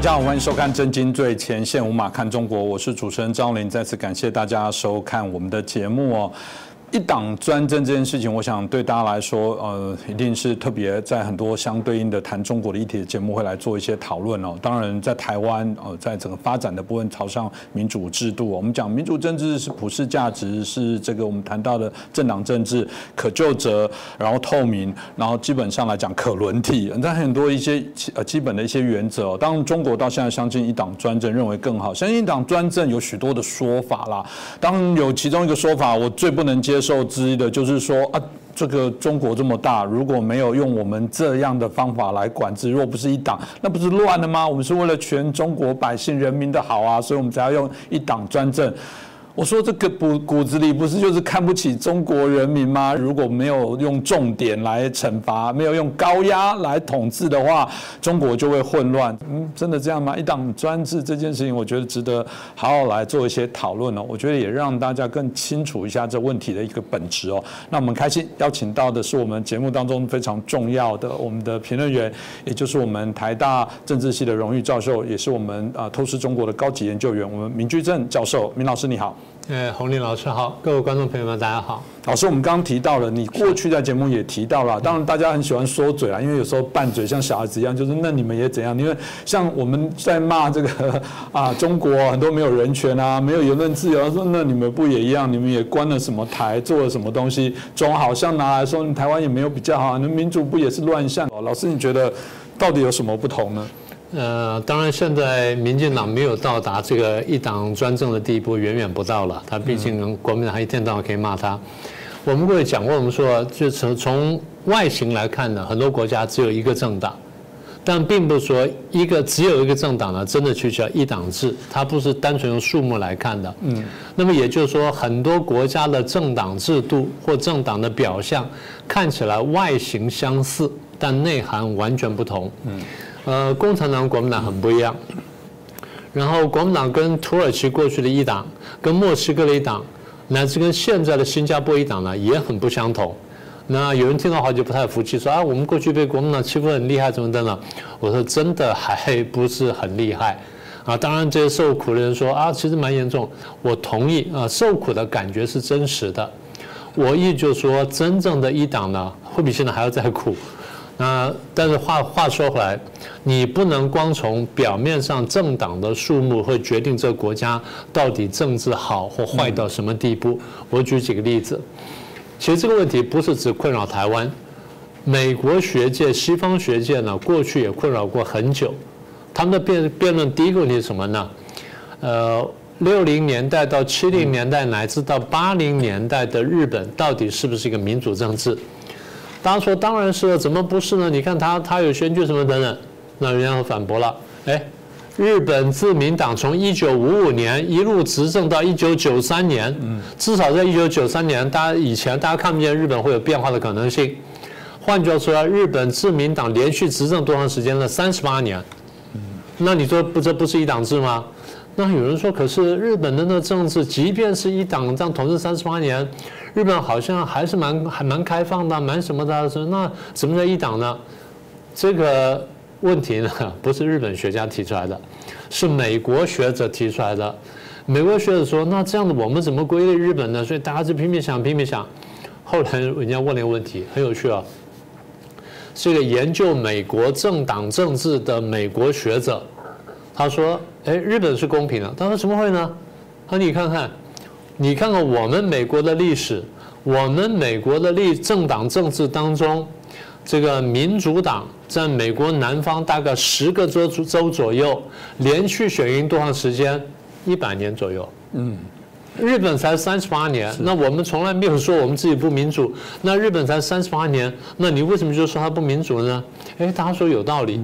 大家好，欢迎收看《震惊最前线》，无马看中国，我是主持人张林，再次感谢大家收看我们的节目哦。一党专政这件事情，我想对大家来说，呃，一定是特别在很多相对应的谈中国的议题的节目会来做一些讨论哦。当然，在台湾，呃，在整个发展的部分朝向民主制度，我们讲民主政治是普世价值，是这个我们谈到的政党政治可就责，然后透明，然后基本上来讲可轮替，在很多一些呃基本的一些原则。当，中国到现在相信一党专政，认为更好。相信一党专政有许多的说法啦。当有其中一个说法，我最不能接。受之一的就是说啊，这个中国这么大，如果没有用我们这样的方法来管制，若不是一党，那不是乱了吗？我们是为了全中国百姓人民的好啊，所以我们才要用一党专政。我说这个骨骨子里不是就是看不起中国人民吗？如果没有用重点来惩罚，没有用高压来统治的话，中国就会混乱。嗯，真的这样吗？一党专制这件事情，我觉得值得好好来做一些讨论哦。我觉得也让大家更清楚一下这问题的一个本质哦。那我们开心邀请到的是我们节目当中非常重要的我们的评论员，也就是我们台大政治系的荣誉教授，也是我们啊透视中国的高级研究员，我们明居正教授。明老师你好。呃，洪林老师好，各位观众朋友们，大家好。老师，我们刚刚提到了，你过去在节目也提到了，当然大家很喜欢说嘴啊，因为有时候拌嘴像小孩子一样，就是那你们也怎样？因为像我们在骂这个 啊，中国很多没有人权啊，没有言论自由，说那你们不也一样？你们也关了什么台，做了什么东西，总好像拿来说台湾也没有比较好，那民主不也是乱象？老师，你觉得到底有什么不同呢？呃，当然，现在民进党没有到达这个一党专政的地步，远远不到了。他毕竟国民党一天到晚可以骂他。我们过去讲过，我们说，就从从外形来看呢，很多国家只有一个政党，但并不是说一个只有一个政党呢，真的去叫一党制，它不是单纯用数目来看的。嗯。那么也就是说，很多国家的政党制度或政党的表象看起来外形相似，但内涵完全不同。嗯。呃，共产党、国民党很不一样。然后，国民党跟土耳其过去的一党，跟墨西哥的一党，乃至跟现在的新加坡一党呢，也很不相同。那有人听到话就不太服气，说啊，我们过去被国民党欺负很厉害，怎么的呢？我说真的还不是很厉害啊。当然，这些受苦的人说啊，其实蛮严重。我同意啊，受苦的感觉是真实的。我意就说，真正的一党呢，会比现在还要再苦。那但是话话说回来，你不能光从表面上政党的数目会决定这个国家到底政治好或坏到什么地步。我举几个例子，其实这个问题不是只困扰台湾，美国学界、西方学界呢，过去也困扰过很久。他们的辩辩论第一个问题是什么呢？呃，六零年代到七零年代乃至到八零年代的日本，到底是不是一个民主政治？大家说当然是了，怎么不是呢？你看他他有选举什么等等，那人家反驳了。哎，日本自民党从一九五五年一路执政到一九九三年，嗯，至少在一九九三年，大家以前大家看不见日本会有变化的可能性。换句话说，日本自民党连续执政多长时间了？三十八年。嗯，那你说不这不是一党制吗？那有人说，可是日本的那政治，即便是一党这样统治三十八年。日本好像还是蛮还蛮开放的，蛮什么的。说那什么叫一党呢？这个问题呢，不是日本学家提出来的，是美国学者提出来的。美国学者说，那这样的我们怎么归类日本呢？所以大家就拼命想，拼命想。后来人家问了一个问题，很有趣啊。这个研究美国政党政治的美国学者，他说：“哎，日本是公平的。”他说：“怎么会呢？”他说：“你看看。”你看看我们美国的历史，我们美国的历政党政治当中，这个民主党在美国南方大概十个州州左右，连续选赢多长时间？一百年左右。嗯，日本才三十八年，那我们从来没有说我们自己不民主。那日本才三十八年，那你为什么就说它不民主呢？哎，大家说有道理。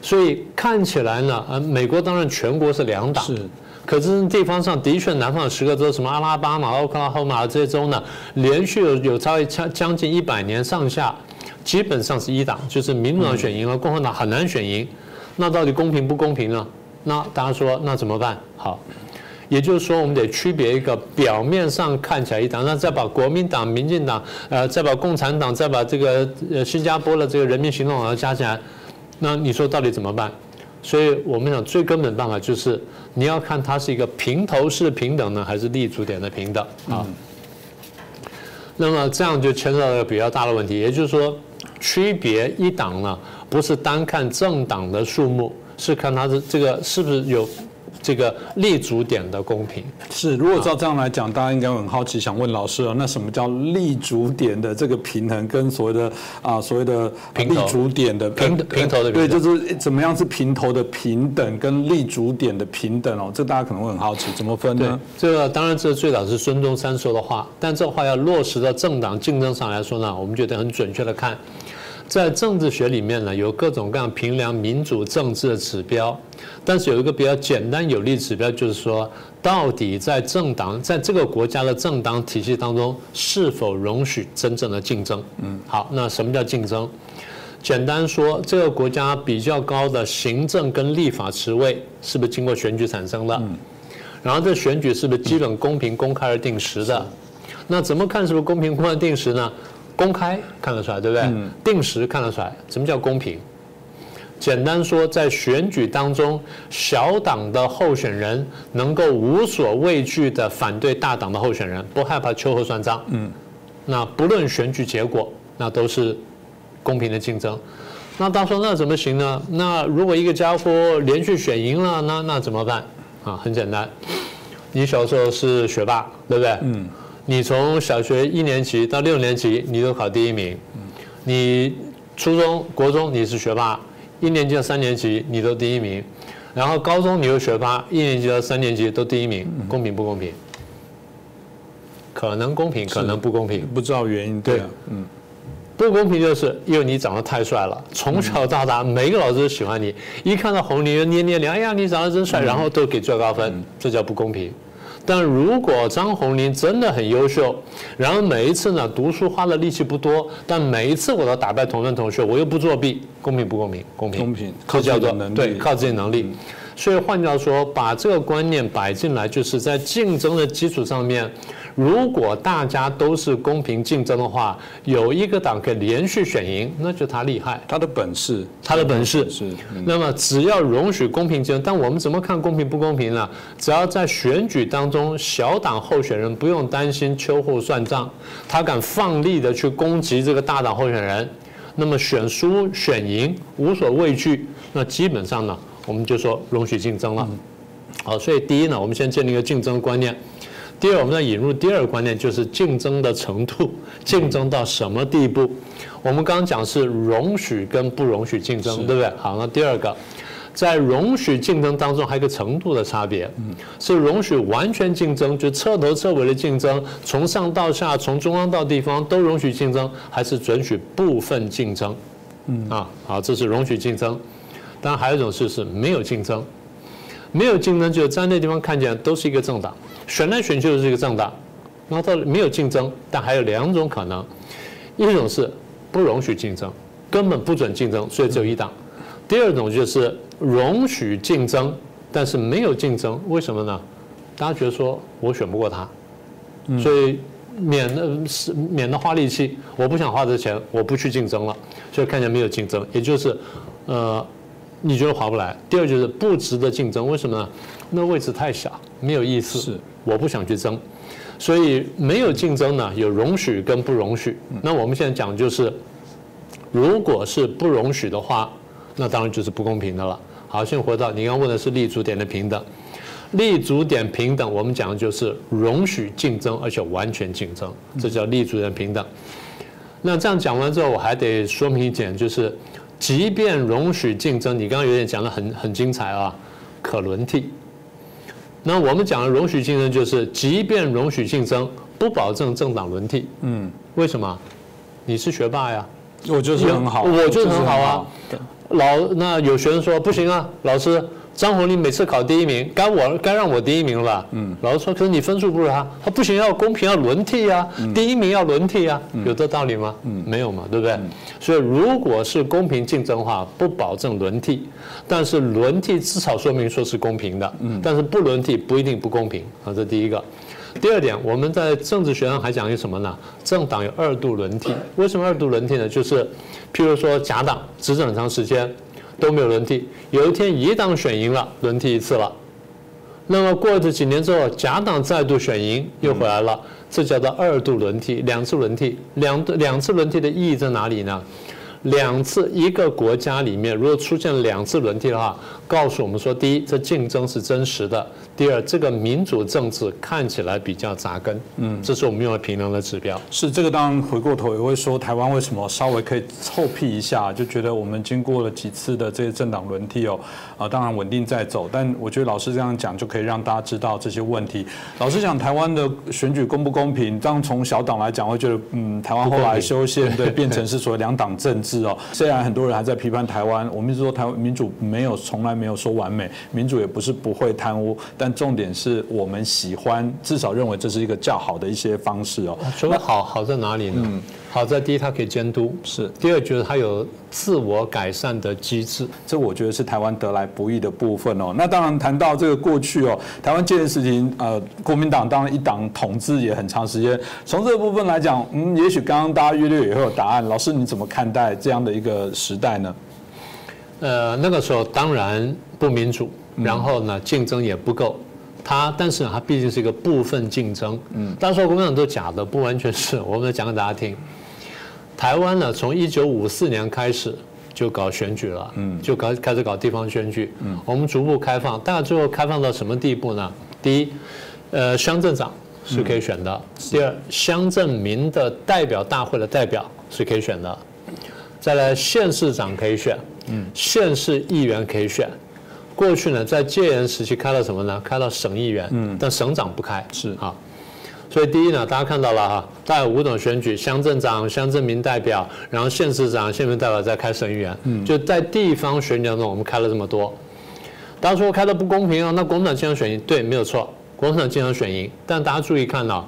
所以看起来呢，呃，美国当然全国是两党。可是地方上的确，南方有十个州，什么阿拉巴马、奥克拉荷马这些州呢，连续有有超将将近一百年上下，基本上是一党，就是民主党选赢了，共和党很难选赢。那到底公平不公平呢？那大家说那怎么办？好，也就是说我们得区别一个表面上看起来一党，那再把国民党、民进党，呃，再把共产党，再把这个呃新加坡的这个人民行动党加起来，那你说到底怎么办？所以我们想最根本的办法就是你要看它是一个平头式平等呢，还是立足点的平等啊。那么这样就牵涉到一个比较大的问题，也就是说，区别一党呢，不是单看政党的数目，是看它的这个是不是有。这个立足点的公平是，如果照这样来讲，大家应该很好奇，想问老师啊，那什么叫立足点的这个平衡，跟所谓的啊所谓的立足点的平平头的对，就是怎么样是平头的平等跟立足点的平等哦，这大家可能会很好奇，怎么分呢？这个当然这最早是孙中山说的话，但这话要落实到政党竞争上来说呢，我们觉得很准确的看。在政治学里面呢，有各种各样评量民主政治的指标，但是有一个比较简单有力指标，就是说，到底在政党在这个国家的政党体系当中，是否容许真正的竞争？嗯，好，那什么叫竞争？简单说，这个国家比较高的行政跟立法职位，是不是经过选举产生的？嗯，然后这选举是不是基本公平、公开而定时的？那怎么看是不是公平、公开、定时呢？公开看得出来，对不对？定时看得出来。什么叫公平？简单说，在选举当中，小党的候选人能够无所畏惧的反对大党的候选人，不害怕秋后算账。嗯，那不论选举结果，那都是公平的竞争。那到时候那怎么行呢？那如果一个家伙连续选赢了，那那怎么办？啊，很简单，你小时候是学霸，对不对？嗯。你从小学一年级到六年级，你都考第一名。你初中国中你是学霸，一年级到三年级你都第一名。然后高中你又学霸，一年级到三年级都第一名，公平不公平？可能公平，可能不公平，不知道原因。对，嗯，不公平就是因为你长得太帅了，从小到大每个老师都喜欢你，一看到红就捏捏脸，哎呀你长得真帅，然后都给最高分，这叫不公平。但如果张宏林真的很优秀，然后每一次呢读书花的力气不多，但每一次我都打败同班同学，我又不作弊，公平不公平？公平，公平，靠自己能力，对，靠自己能力。所以换句话说，把这个观念摆进来，就是在竞争的基础上面。如果大家都是公平竞争的话，有一个党可以连续选赢，那就他厉害，他的本事，他的本事是。那么只要容许公平竞争，但我们怎么看公平不公平呢？只要在选举当中，小党候选人不用担心秋后算账，他敢放力的去攻击这个大党候选人，那么选输选赢无所畏惧，那基本上呢，我们就说容许竞争了。好，所以第一呢，我们先建立一个竞争观念。第二，我们要引入第二个观念，就是竞争的程度，竞争到什么地步？我们刚刚讲是容许跟不容许竞争，对不对？好，那第二个，在容许竞争当中还有个程度的差别，是容许完全竞争，就彻头彻尾的竞争，从上到下，从中央到地方都容许竞争，还是准许部分竞争？嗯啊，好，这是容许竞争。当然还有一种是是没有竞争，没有竞争就在那地方看见都是一个政党。选来选去的是一个政党，然后到没有竞争，但还有两种可能，一种是不容许竞争，根本不准竞争，所以只有一党；第二种就是容许竞争，但是没有竞争，为什么呢？大家觉得说我选不过他，所以免的是免得花力气，我不想花这钱，我不去竞争了，所以看起来没有竞争，也就是呃你觉得划不来。第二就是不值得竞争，为什么呢？那位置太小，没有意思。是。我不想去争，所以没有竞争呢，有容许跟不容许。那我们现在讲就是，如果是不容许的话，那当然就是不公平的了。好，先回到你刚问的是立足点的平等，立足点平等，我们讲的就是容许竞争，而且完全竞争，这叫立足点平等。那这样讲完之后，我还得说明一点，就是即便容许竞争，你刚刚有点讲的很很精彩啊，可轮替。那我们讲的容许竞争，就是即便容许竞争，不保证政党轮替。嗯，为什么？你是学霸呀，我就是很好，我就是很好啊。老那有学生说不行啊，老师。张宏林每次考第一名，该我该让我第一名了吧？嗯，老师说，可是你分数不如他，他不行，要公平，要轮替啊，第一名要轮替啊，有这道理吗？嗯，没有嘛，对不对？所以如果是公平竞争的话，不保证轮替，但是轮替至少说明说是公平的，嗯，但是不轮替不一定不公平啊，这第一个。第二点，我们在政治学上还讲一个什么呢？政党有二度轮替，为什么二度轮替呢？就是譬如说假党执政很长时间。都没有轮替。有一天乙党选赢了，轮替一次了。那么过了几年之后，甲党再度选赢，又回来了，这叫做二度轮替，两次轮替，两两次轮替的意义在哪里呢？两次一个国家里面，如果出现两次轮替的话，告诉我们说：第一，这竞争是真实的；第二，这个民主政治看起来比较扎根。嗯，这是我们用来评量的指标。是这个，当然回过头也会说，台湾为什么稍微可以臭屁一下，就觉得我们经过了几次的这些政党轮替哦，啊，当然稳定在走。但我觉得老师这样讲，就可以让大家知道这些问题。老师讲台湾的选举公不公平？这样从小党来讲，会觉得嗯，台湾后来修宪 对变成是所谓两党政治。哦，虽然很多人还在批判台湾，我们一直说台湾民主没有从来没有说完美，民主也不是不会贪污，但重点是我们喜欢，至少认为这是一个较好的一些方式哦。那好好在哪里呢？嗯好在第一，它可以监督；是第二，觉得它有自我改善的机制。这我觉得是台湾得来不易的部分哦。那当然谈到这个过去哦，台湾这件事情，呃，国民党当然一党统治也很长时间。从这个部分来讲，嗯，也许刚刚大家约略也会有答案。老师你怎么看待这样的一个时代呢？呃，那个时候当然不民主，然后呢，竞争也不够。它，但是它毕竟是一个部分竞争。嗯，当时国民党都假的，不完全是。我们来讲给大家听。台湾呢，从一九五四年开始就搞选举了，嗯，就搞开始搞地方选举，嗯，我们逐步开放，大概最后开放到什么地步呢？第一，呃，乡镇长是可以选的；第二，乡镇民的代表大会的代表是可以选的；再来，县市长可以选，嗯，县市议员可以选。过去呢，在戒严时期开了什么呢？开了省议员，嗯，但省长不开，是啊。所以第一呢，大家看到了哈，大概五种选举：乡镇长、乡镇民代表，然后县市长、县民代表再开省议员。嗯，就在地方选举当中，我们开了这么多。大家说开的不公平啊？那国民党经常选赢，对，没有错，国民党经常选赢。但大家注意看到，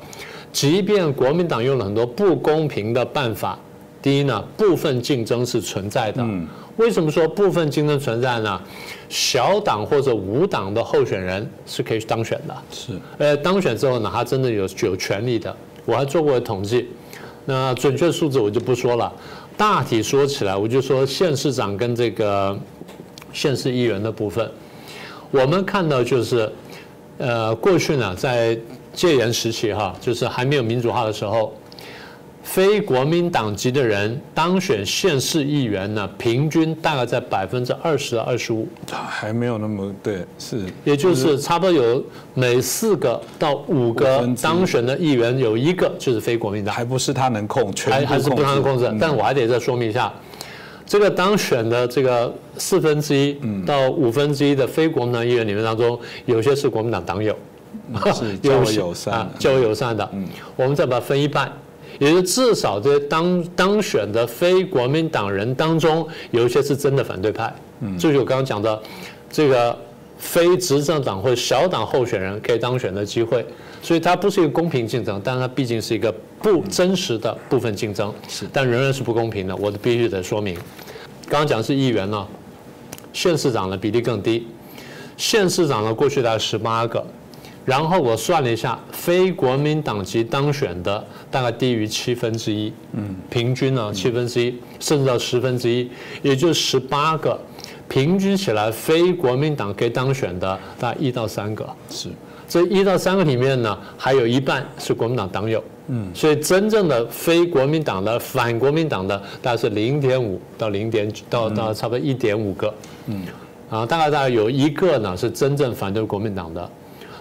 即便国民党用了很多不公平的办法，第一呢，部分竞争是存在的。嗯。为什么说部分竞争存在呢？小党或者无党的候选人是可以当选的，是。呃，当选之后呢，他真的有有权利的。我还做过统计，那准确数字我就不说了。大体说起来，我就说县市长跟这个县市议员的部分，我们看到就是，呃，过去呢，在戒严时期哈，就是还没有民主化的时候。非国民党籍的人当选县市议员呢，平均大概在百分之二十到二十五，还没有那么对，是，也就是差不多有每四个到五个当选的议员有一个就是非国民党，还不是他能控，还还是不他能控制。但我还得再说明一下，这个当选的这个四分之一到五分之一的非国民党议员里面当中，有些是国民党党友，是 较为友善，较为友善的，嗯，我们再把它分一半。也就至少这些当当选的非国民党人当中，有一些是真的反对派。嗯，这就我刚刚讲的，这个非执政党或者小党候选人可以当选的机会，所以它不是一个公平竞争，但它毕竟是一个不真实的部分竞争。是，但仍然是不公平的，我必须得说明。刚刚讲是议员呢，县市长的比例更低，县市长呢过去大概十八个。然后我算了一下，非国民党籍当选的大概低于七分之一，嗯，平均呢七分之一，甚至到十分之一，也就十八个，平均起来非国民党可以当选的大概一到三个，是，这一到三个里面呢，还有一半是国民党党友，嗯，所以真正的非国民党的反国民党的大概是零点五到零点到到差不多一点五个，嗯，啊，大概大概有一个呢是真正反对国民党的。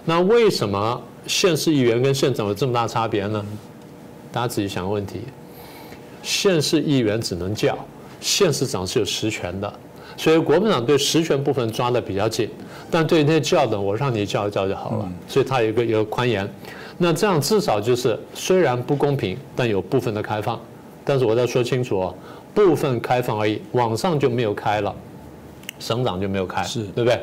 那为什么县市议员跟县长有这么大差别呢？大家自己想个问题。县市议员只能叫，县市长是有实权的，所以国民党对实权部分抓的比较紧，但对那些叫的，我让你叫一叫就好了。所以他有一个有个宽严。那这样至少就是虽然不公平，但有部分的开放。但是我再说清楚哦，部分开放而已，网上就没有开了，省长就没有开，是对不对？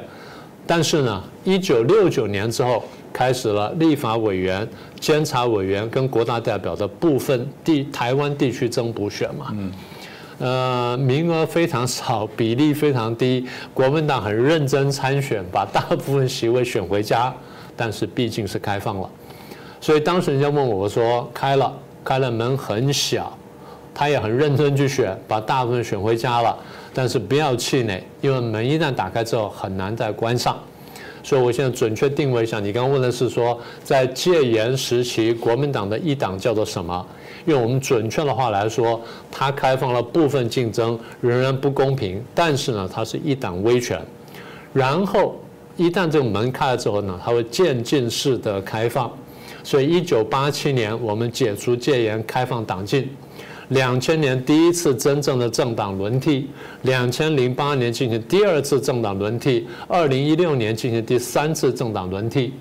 但是呢，一九六九年之后开始了立法委员、监察委员跟国大代表的部分地台湾地区增补选嘛，嗯，呃，名额非常少，比例非常低，国民党很认真参选，把大部分席位选回家，但是毕竟是开放了，所以当时人家问我，我说开了，开了门很小，他也很认真去选，把大部分选回家了。但是不要气馁，因为门一旦打开之后，很难再关上。所以我现在准确定位一下，你刚刚问的是说，在戒严时期，国民党的一党叫做什么？用我们准确的话来说，它开放了部分竞争，仍然不公平，但是呢，它是一党威权。然后一旦这个门开了之后呢，它会渐进式的开放。所以一九八七年我们解除戒严，开放党禁。两千年第一次真正的政党轮替，两千零八年进行第二次政党轮替，二零一六年进行第三次政党轮替。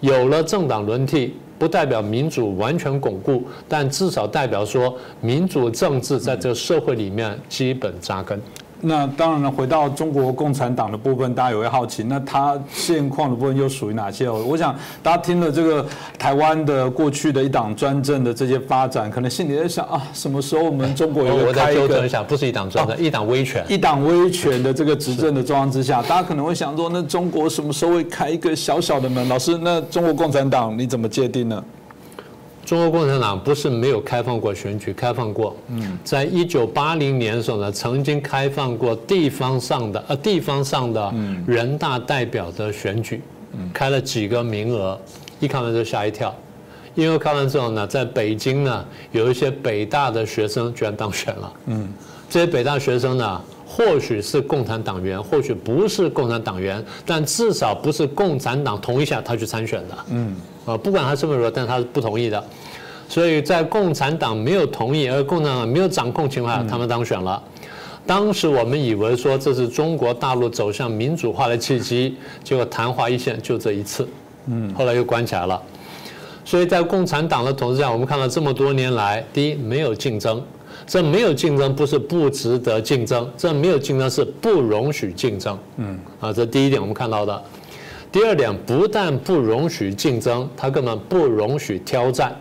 有了政党轮替，不代表民主完全巩固，但至少代表说民主政治在这个社会里面基本扎根。那当然了，回到中国共产党的部分，大家也会好奇，那它现况的部分又属于哪些？我想大家听了这个台湾的过去的一党专政的这些发展，可能心里在想啊，什么时候我们中国有开一个？我再纠正一下，不是一党专政，一党威权。一党威权的这个执政的状况之下，大家可能会想说，那中国什么时候会开一个小小的门？老师，那中国共产党你怎么界定呢？中国共产党不是没有开放过选举，开放过。嗯，在一九八零年的时候呢，曾经开放过地方上的呃地方上的人大代表的选举，开了几个名额，一看完就吓一跳，因为看完之后呢，在北京呢有一些北大的学生居然当选了。嗯，这些北大学生呢，或许是共产党员，或许不是共产党员，但至少不是共产党同意下他去参选的。嗯。啊，不管他是不是，但他是不同意的，所以在共产党没有同意，而共产党没有掌控情况下，他们当选了。当时我们以为说这是中国大陆走向民主化的契机，结果昙花一现，就这一次，嗯，后来又关起来了。所以在共产党的统治下，我们看到这么多年来，第一没有竞争，这没有竞争不是不值得竞争，这没有竞争是不容许竞争，嗯，啊，这第一点我们看到的。第二点，不但不容许竞争，他根本不容许挑战。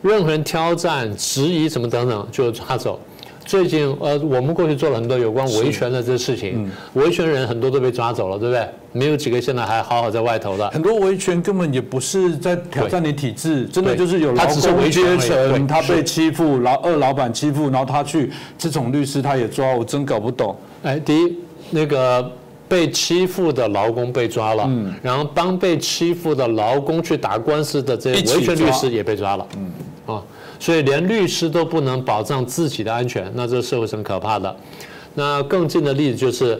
任何人挑战、质疑什么等等，就抓走。最近，呃，我们过去做了很多有关维权的这事情，维权人很多都被抓走了，对不对？没有几个现在还好好在外头的。很多维权根本也不是在挑战你体制，真的就是有劳工阶层他被欺负，老二老板欺负，然后他去这种律师他也抓，我真搞不懂。哎，第一那个。被欺负的劳工被抓了，然后帮被欺负的劳工去打官司的这些维权律师也被抓了，嗯啊，所以连律师都不能保障自己的安全，那这个社会是很可怕的。那更近的例子就是，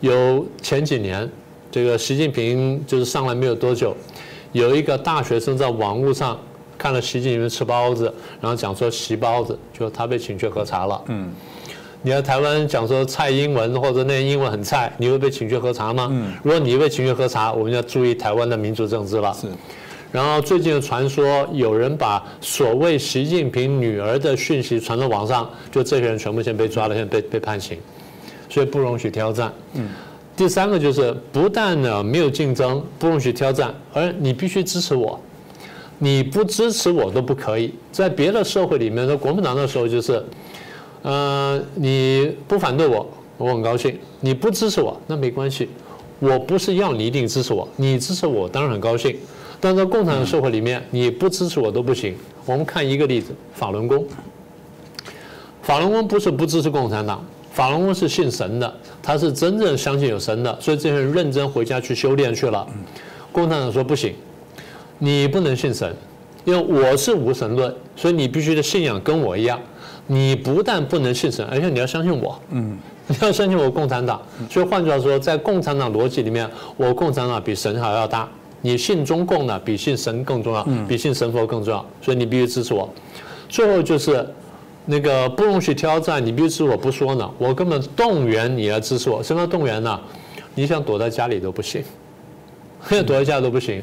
有前几年这个习近平就是上来没有多久，有一个大学生在网络上看了习近平吃包子，然后讲说习包子，就他被请去喝茶了。嗯。你在台湾讲说蔡英文或者那英文很菜，你会被请去喝茶吗？嗯，如果你被请去喝茶，我们要注意台湾的民主政治了。是。然后最近的传说，有人把所谓习近平女儿的讯息传到网上，就这些人全部先被抓了，现在被被判刑，所以不容许挑战。嗯。第三个就是不但呢没有竞争，不容许挑战，而你必须支持我，你不支持我都不可以。在别的社会里面，在国民党的时候就是。呃，你不反对我，我很高兴；你不支持我，那没关系。我不是要你一定支持我，你支持我当然很高兴。但在共产社会里面，你不支持我都不行。我们看一个例子，法轮功。法轮功不是不支持共产党，法轮功是信神的，他是真正相信有神的，所以这些人认真回家去修炼去了。共产党说不行，你不能信神，因为我是无神论，所以你必须的信仰跟我一样。你不但不能信神，而且你要相信我。嗯，你要相信我共产党。所以换句话说，在共产党逻辑里面，我共产党比神还要大。你信中共呢，比信神更重要，比信神佛更重要。所以你必须支持我。最后就是那个不容许挑战，你必须支持我不说呢，我根本动员你来支持我。什么叫动员呢？你想躲在家里都不行，躲在家都不行。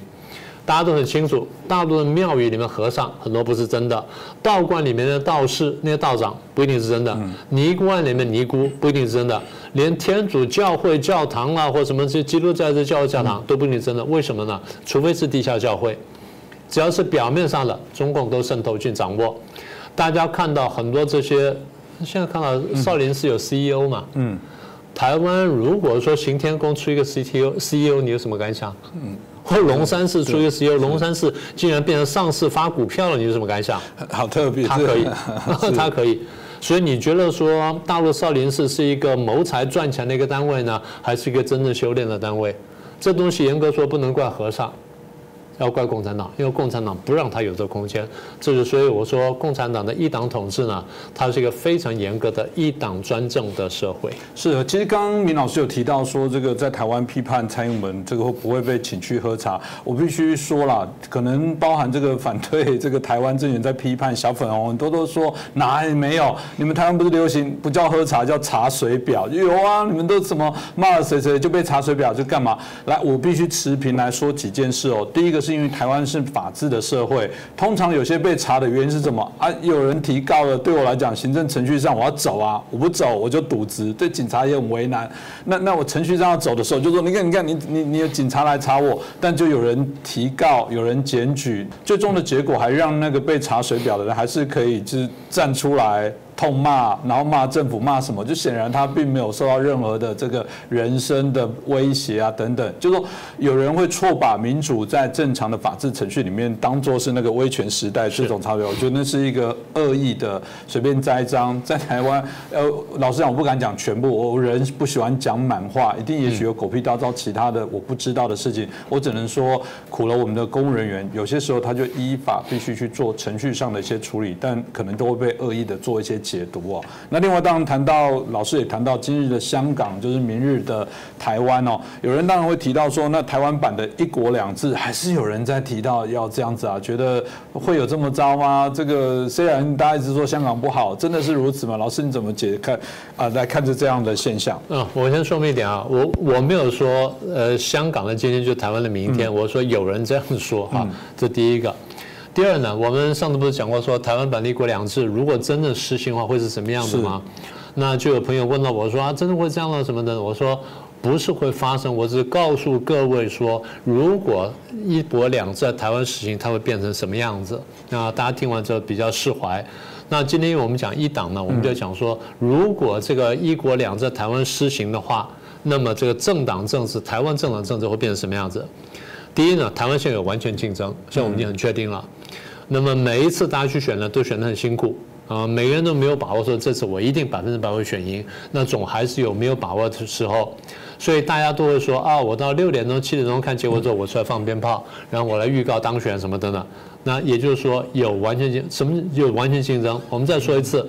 大家都很清楚，大陆的庙宇里面和尚很多不是真的，道观里面的道士那些道长不一定是真的，尼姑庵里面尼姑不一定是真的，连天主教会教堂啊或什么这基督教的教会教堂都不一定真的。为什么呢？除非是地下教会，只要是表面上的，中共都渗透去掌握。大家看到很多这些，现在看到少林寺有 CEO 嘛？嗯。台湾如果说行天宫出一个 CTO CEO，你有什么感想？嗯，或龙山寺出一个 CEO，龙山寺竟然变成上市发股票了，你有什么感想？好特别，他可以，他可以。所以你觉得说大陆少林寺是一个谋财赚钱的一个单位呢，还是一个真正修炼的单位？这东西严格说不能怪和尚。要怪共产党，因为共产党不让他有这个空间，这就所以我说共产党的一党统治呢，它是一个非常严格的一党专政的社会。是，其实刚刚明老师有提到说，这个在台湾批判蔡英文，这个会不会被请去喝茶？我必须说了，可能包含这个反对这个台湾政权在批判小粉红，很多都说哪里没有？你们台湾不是流行不叫喝茶，叫查水表？有啊，你们都怎么骂了谁谁就被查水表就干嘛？来，我必须持平来说几件事哦。第一个。是因为台湾是法治的社会，通常有些被查的原因是什么啊？有人提告了，对我来讲，行政程序上我要走啊，我不走我就渎职，对警察也很为难。那那我程序上要走的时候，就说你看你看你你你有警察来查我，但就有人提告，有人检举，最终的结果还让那个被查水表的人还是可以就是站出来。痛骂，然后骂政府，骂什么？就显然他并没有受到任何的这个人身的威胁啊，等等。就说有人会错把民主在正常的法治程序里面当做是那个威权时代这种差别，我觉得那是一个恶意的随便栽赃。在台湾，呃，老实讲，我不敢讲全部，我人不喜欢讲满话，一定也许有狗屁叨叨其他的我不知道的事情，我只能说苦了我们的公务人员，有些时候他就依法必须去做程序上的一些处理，但可能都会被恶意的做一些。解读哦，那另外当然谈到老师也谈到今日的香港，就是明日的台湾哦。有人当然会提到说，那台湾版的一国两制，还是有人在提到要这样子啊？觉得会有这么糟吗？这个虽然大家一直说香港不好，真的是如此吗？老师你怎么解看啊？来看着这样的现象？嗯，我先说明一点啊，我我没有说呃香港的今天就台湾的明天，我说有人这样说哈，这第一个。第二呢，我们上次不是讲过说台湾版“一国两制，如果真的实行的话，会是什么样子吗？那就有朋友问到我说啊，真的会这样了什么的？我说不是会发生，我只是告诉各位说，如果一国两制在台湾实行，它会变成什么样子？那大家听完之后比较释怀。那今天我们讲一党呢，我们就讲说，如果这个一国两制台湾施行的话，那么这个政党政治，台湾政党政治会变成什么样子？第一呢，台湾现在有完全竞争，现在我们已经很确定了。那么每一次大家去选呢，都选得很辛苦啊，每个人都没有把握说这次我一定百分之百会选赢，那总还是有没有把握的时候，所以大家都会说啊，我到六点钟、七点钟看结果之后，我出来放鞭炮，然后我来预告当选什么等等。那也就是说有完全竞什么有完全竞争？我们再说一次，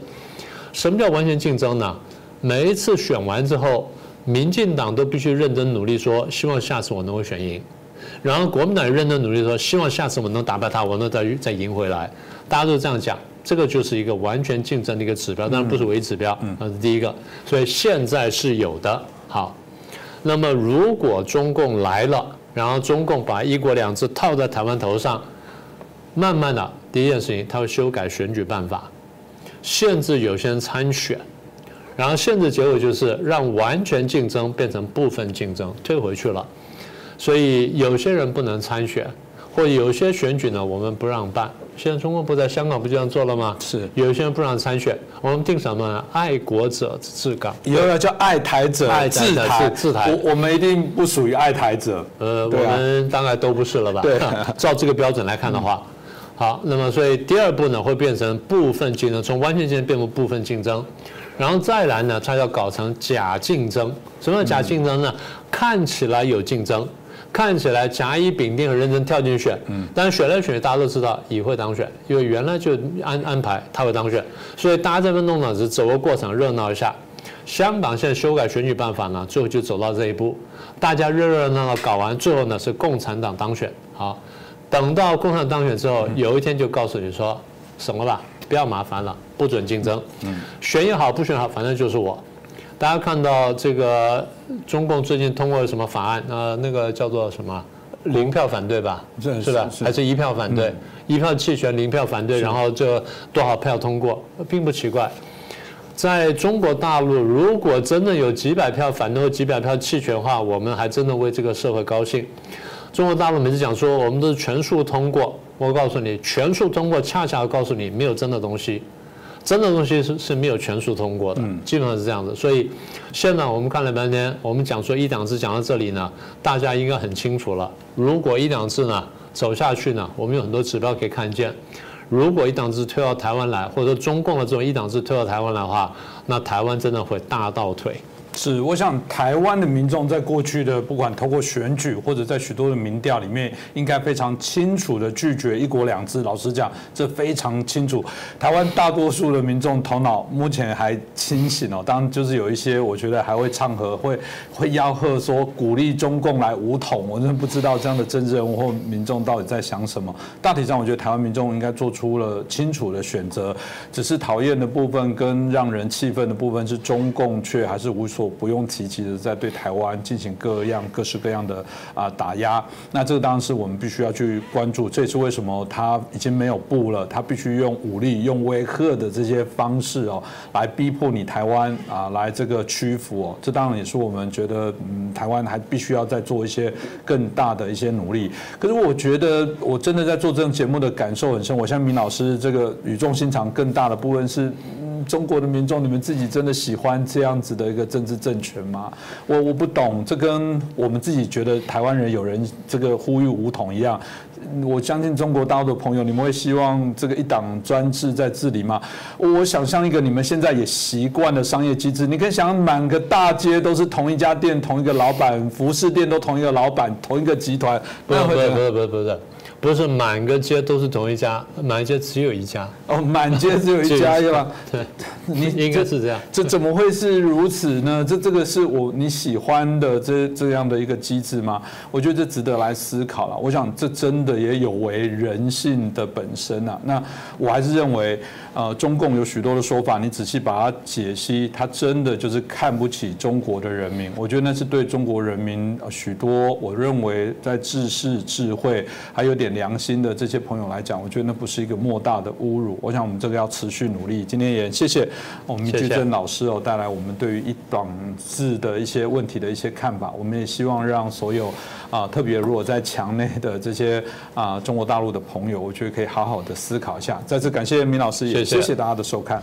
什么叫完全竞争呢？每一次选完之后，民进党都必须认真努力说，希望下次我能够选赢。然后国民党也认真努力说，希望下次我能打败他，我能再再赢回来。大家都这样讲，这个就是一个完全竞争的一个指标，当然不是唯一指标，那是第一个。所以现在是有的。好，那么如果中共来了，然后中共把一国两制套在台湾头上，慢慢的第一件事情，他会修改选举办法，限制有些人参选，然后限制结果就是让完全竞争变成部分竞争，退回去了。所以有些人不能参选，或者有些选举呢，我们不让办。现在中国不在香港不就这样做了吗？是，有些人不让参选，我们定什么？爱国者治港，以后要叫爱台者治台。治台，我我们一定不属于爱台者。呃，我们大概都不是了吧？对，照这个标准来看的话，好，那么所以第二步呢，会变成部分竞争，从完全竞争变为部分竞争。然后再来呢，它要搞成假竞争。什么叫假竞争呢？看起来有竞争。看起来甲乙丙丁很认真跳进去选，嗯，但是选来选去大家都知道乙会当选，因为原来就安安排他会当选，所以大家这边弄呢是走个过场热闹一下。香港现在修改选举办法呢，最后就走到这一步，大家热热闹闹搞完，最后呢是共产党当选。好，等到共产党当选之后，有一天就告诉你说什么吧，不要麻烦了，不准竞争，嗯，选也好不选好，反正就是我。大家看到这个中共最近通过什么法案？呃，那个叫做什么零票反对吧？是吧？还是一票反对？一票弃权，零票反对，然后这多少票通过，并不奇怪。在中国大陆，如果真的有几百票反对或几百票弃权的话，我们还真的为这个社会高兴。中国大陆每次讲说我们都是全数通过，我告诉你，全数通过恰恰告诉你没有真的东西。真的东西是是没有全数通过的，基本上是这样子。所以现在我们看了半天，我们讲说一党制讲到这里呢，大家应该很清楚了。如果一党制呢走下去呢，我们有很多指标可以看见。如果一党制推到台湾来，或者说中共的这种一党制推到台湾来的话，那台湾真的会大倒退。是，我想台湾的民众在过去的不管透过选举或者在许多的民调里面，应该非常清楚的拒绝一国两制。老实讲，这非常清楚。台湾大多数的民众头脑目前还清醒哦，当然就是有一些我觉得还会唱和，会会吆喝说鼓励中共来武统。我真的不知道这样的政治人物或民众到底在想什么。大体上，我觉得台湾民众应该做出了清楚的选择，只是讨厌的部分跟让人气愤的部分是中共却还是无所。不用提及的，在对台湾进行各样各式各样的啊打压，那这个当然是我们必须要去关注。这也是为什么他已经没有布了，他必须用武力、用威吓的这些方式哦，来逼迫你台湾啊，来这个屈服哦。这当然也是我们觉得，嗯，台湾还必须要再做一些更大的一些努力。可是我觉得，我真的在做这种节目的感受很深。我像明老师这个语重心长，更大的部分是。中国的民众，你们自己真的喜欢这样子的一个政治政权吗？我我不懂，这跟我们自己觉得台湾人有人这个呼吁武统一样。我相信中国大陆的朋友，你们会希望这个一党专制在治理吗？我想象一个你们现在也习惯的商业机制，你可以想满个大街都是同一家店、同一个老板，服饰店都同一个老板、同一个集团，不是不是不是不是。不是满个街都是同一家，满街只有一家哦，满街只有一家是吧？对，你 应该是这样。这怎么会是如此呢？这这个是我你喜欢的这这样的一个机制吗？我觉得这值得来思考了。我想这真的也有违人性的本身啊。那我还是认为。呃，中共有许多的说法，你仔细把它解析，他真的就是看不起中国的人民。我觉得那是对中国人民许多我认为在知识、智慧还有点良心的这些朋友来讲，我觉得那不是一个莫大的侮辱。我想我们这个要持续努力。今天也谢谢我们居正老师哦，带来我们对于一党制的一些问题的一些看法。我们也希望让所有啊，特别如果在墙内的这些啊中国大陆的朋友，我觉得可以好好的思考一下。再次感谢明老师。谢谢大家的收看。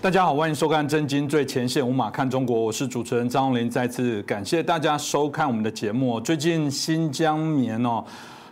大家好，欢迎收看《真金最前线》，无马看中国，我是主持人张荣林。再次感谢大家收看我们的节目。最近新疆棉哦。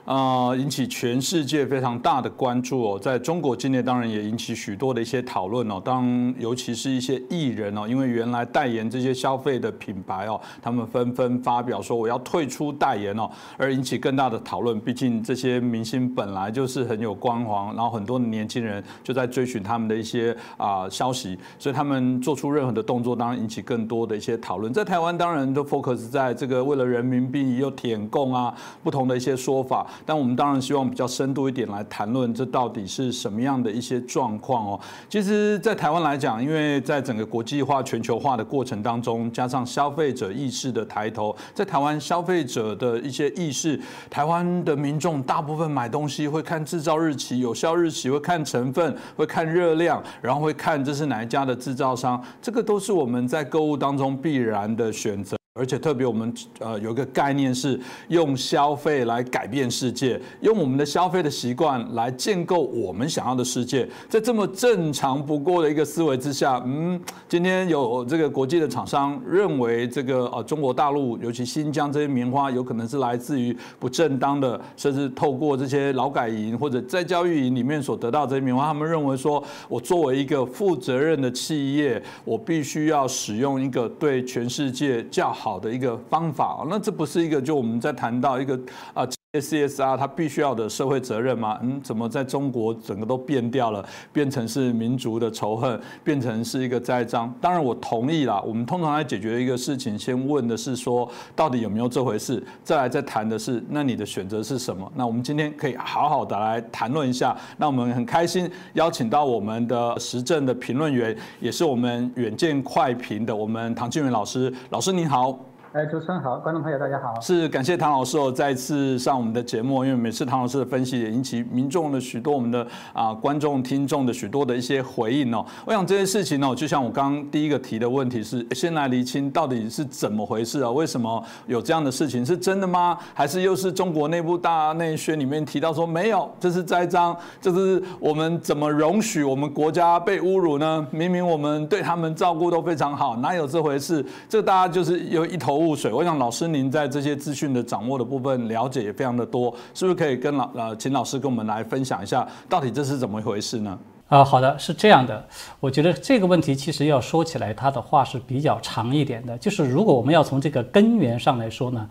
啊，引起全世界非常大的关注哦，在中国境内当然也引起许多的一些讨论哦。当尤其是一些艺人哦，因为原来代言这些消费的品牌哦，他们纷纷发表说我要退出代言哦，而引起更大的讨论。毕竟这些明星本来就是很有光环，然后很多年轻人就在追寻他们的一些啊消息，所以他们做出任何的动作，当然引起更多的一些讨论。在台湾当然都 focus 在这个为了人民币又舔共啊，不同的一些说法。但我们当然希望比较深度一点来谈论这到底是什么样的一些状况哦。其实，在台湾来讲，因为在整个国际化、全球化的过程当中，加上消费者意识的抬头，在台湾消费者的一些意识，台湾的民众大部分买东西会看制造日期、有效日期，会看成分，会看热量，然后会看这是哪一家的制造商，这个都是我们在购物当中必然的选择。而且特别，我们呃有一个概念是用消费来改变世界，用我们的消费的习惯来建构我们想要的世界。在这么正常不过的一个思维之下，嗯，今天有这个国际的厂商认为这个呃中国大陆，尤其新疆这些棉花有可能是来自于不正当的，甚至透过这些劳改营或者在教育营里面所得到这些棉花，他们认为说我作为一个负责任的企业，我必须要使用一个对全世界较好。好的一个方法那这不是一个就我们在谈到一个啊。CSR 它必须要的社会责任吗？嗯，怎么在中国整个都变掉了，变成是民族的仇恨，变成是一个栽赃？当然我同意啦。我们通常来解决一个事情，先问的是说到底有没有这回事，再来再谈的是那你的选择是什么？那我们今天可以好好的来谈论一下。那我们很开心邀请到我们的时政的评论员，也是我们远见快评的我们唐庆元老师。老师你好。哎，主持人好，观众朋友大家好。是感谢唐老师哦，再次上我们的节目，因为每次唐老师的分析也引起民众的许多我们的啊观众听众的许多的一些回应哦。我想这些事情哦，就像我刚刚第一个提的问题是，先来厘清到底是怎么回事啊？为什么有这样的事情？是真的吗？还是又是中国内部大内宣里面提到说没有？这是栽赃？这是我们怎么容许我们国家被侮辱呢？明明我们对他们照顾都非常好，哪有这回事？这大家就是有一头。雾水，我想老师您在这些资讯的掌握的部分了解也非常的多，是不是可以跟老呃请老师跟我们来分享一下，到底这是怎么一回事呢？啊，好的，是这样的，我觉得这个问题其实要说起来，它的话是比较长一点的。就是如果我们要从这个根源上来说呢，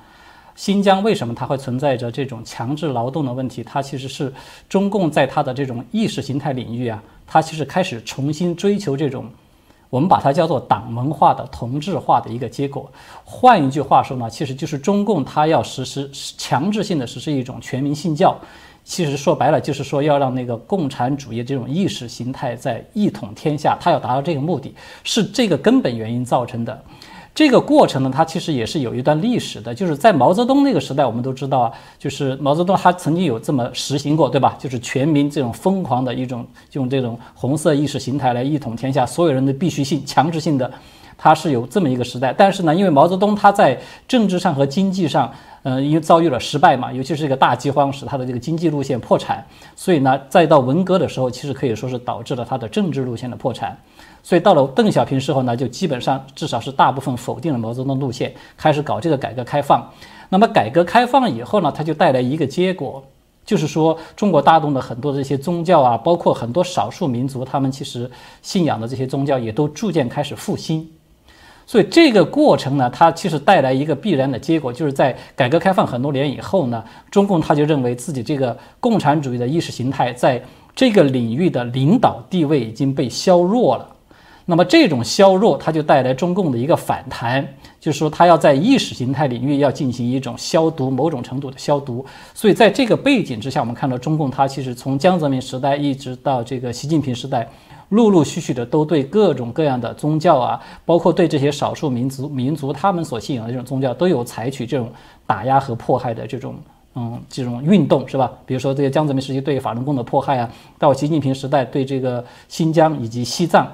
新疆为什么它会存在着这种强制劳动的问题？它其实是中共在它的这种意识形态领域啊，它其实开始重新追求这种。我们把它叫做党文化的同质化的一个结果。换一句话说呢，其实就是中共它要实施强制性的实施一种全民信教。其实说白了就是说要让那个共产主义这种意识形态在一统天下，它要达到这个目的，是这个根本原因造成的。这个过程呢，它其实也是有一段历史的，就是在毛泽东那个时代，我们都知道啊，就是毛泽东他曾经有这么实行过，对吧？就是全民这种疯狂的一种用这种红色意识形态来一统天下，所有人的必须性、强制性的，他是有这么一个时代。但是呢，因为毛泽东他在政治上和经济上，嗯，因为遭遇了失败嘛，尤其是这个大饥荒使他的这个经济路线破产，所以呢，再到文革的时候，其实可以说是导致了他的政治路线的破产。所以到了邓小平时候呢，就基本上至少是大部分否定了毛泽东路线，开始搞这个改革开放。那么改革开放以后呢，它就带来一个结果，就是说中国大陆的很多这些宗教啊，包括很多少数民族，他们其实信仰的这些宗教也都逐渐开始复兴。所以这个过程呢，它其实带来一个必然的结果，就是在改革开放很多年以后呢，中共他就认为自己这个共产主义的意识形态在这个领域的领导地位已经被削弱了。那么这种削弱，它就带来中共的一个反弹，就是说它要在意识形态领域要进行一种消毒，某种程度的消毒。所以在这个背景之下，我们看到中共它其实从江泽民时代一直到这个习近平时代，陆陆续续的都对各种各样的宗教啊，包括对这些少数民族民族他们所信仰的这种宗教，都有采取这种打压和迫害的这种嗯这种运动，是吧？比如说这个江泽民时期对法轮功的迫害啊，到习近平时代对这个新疆以及西藏。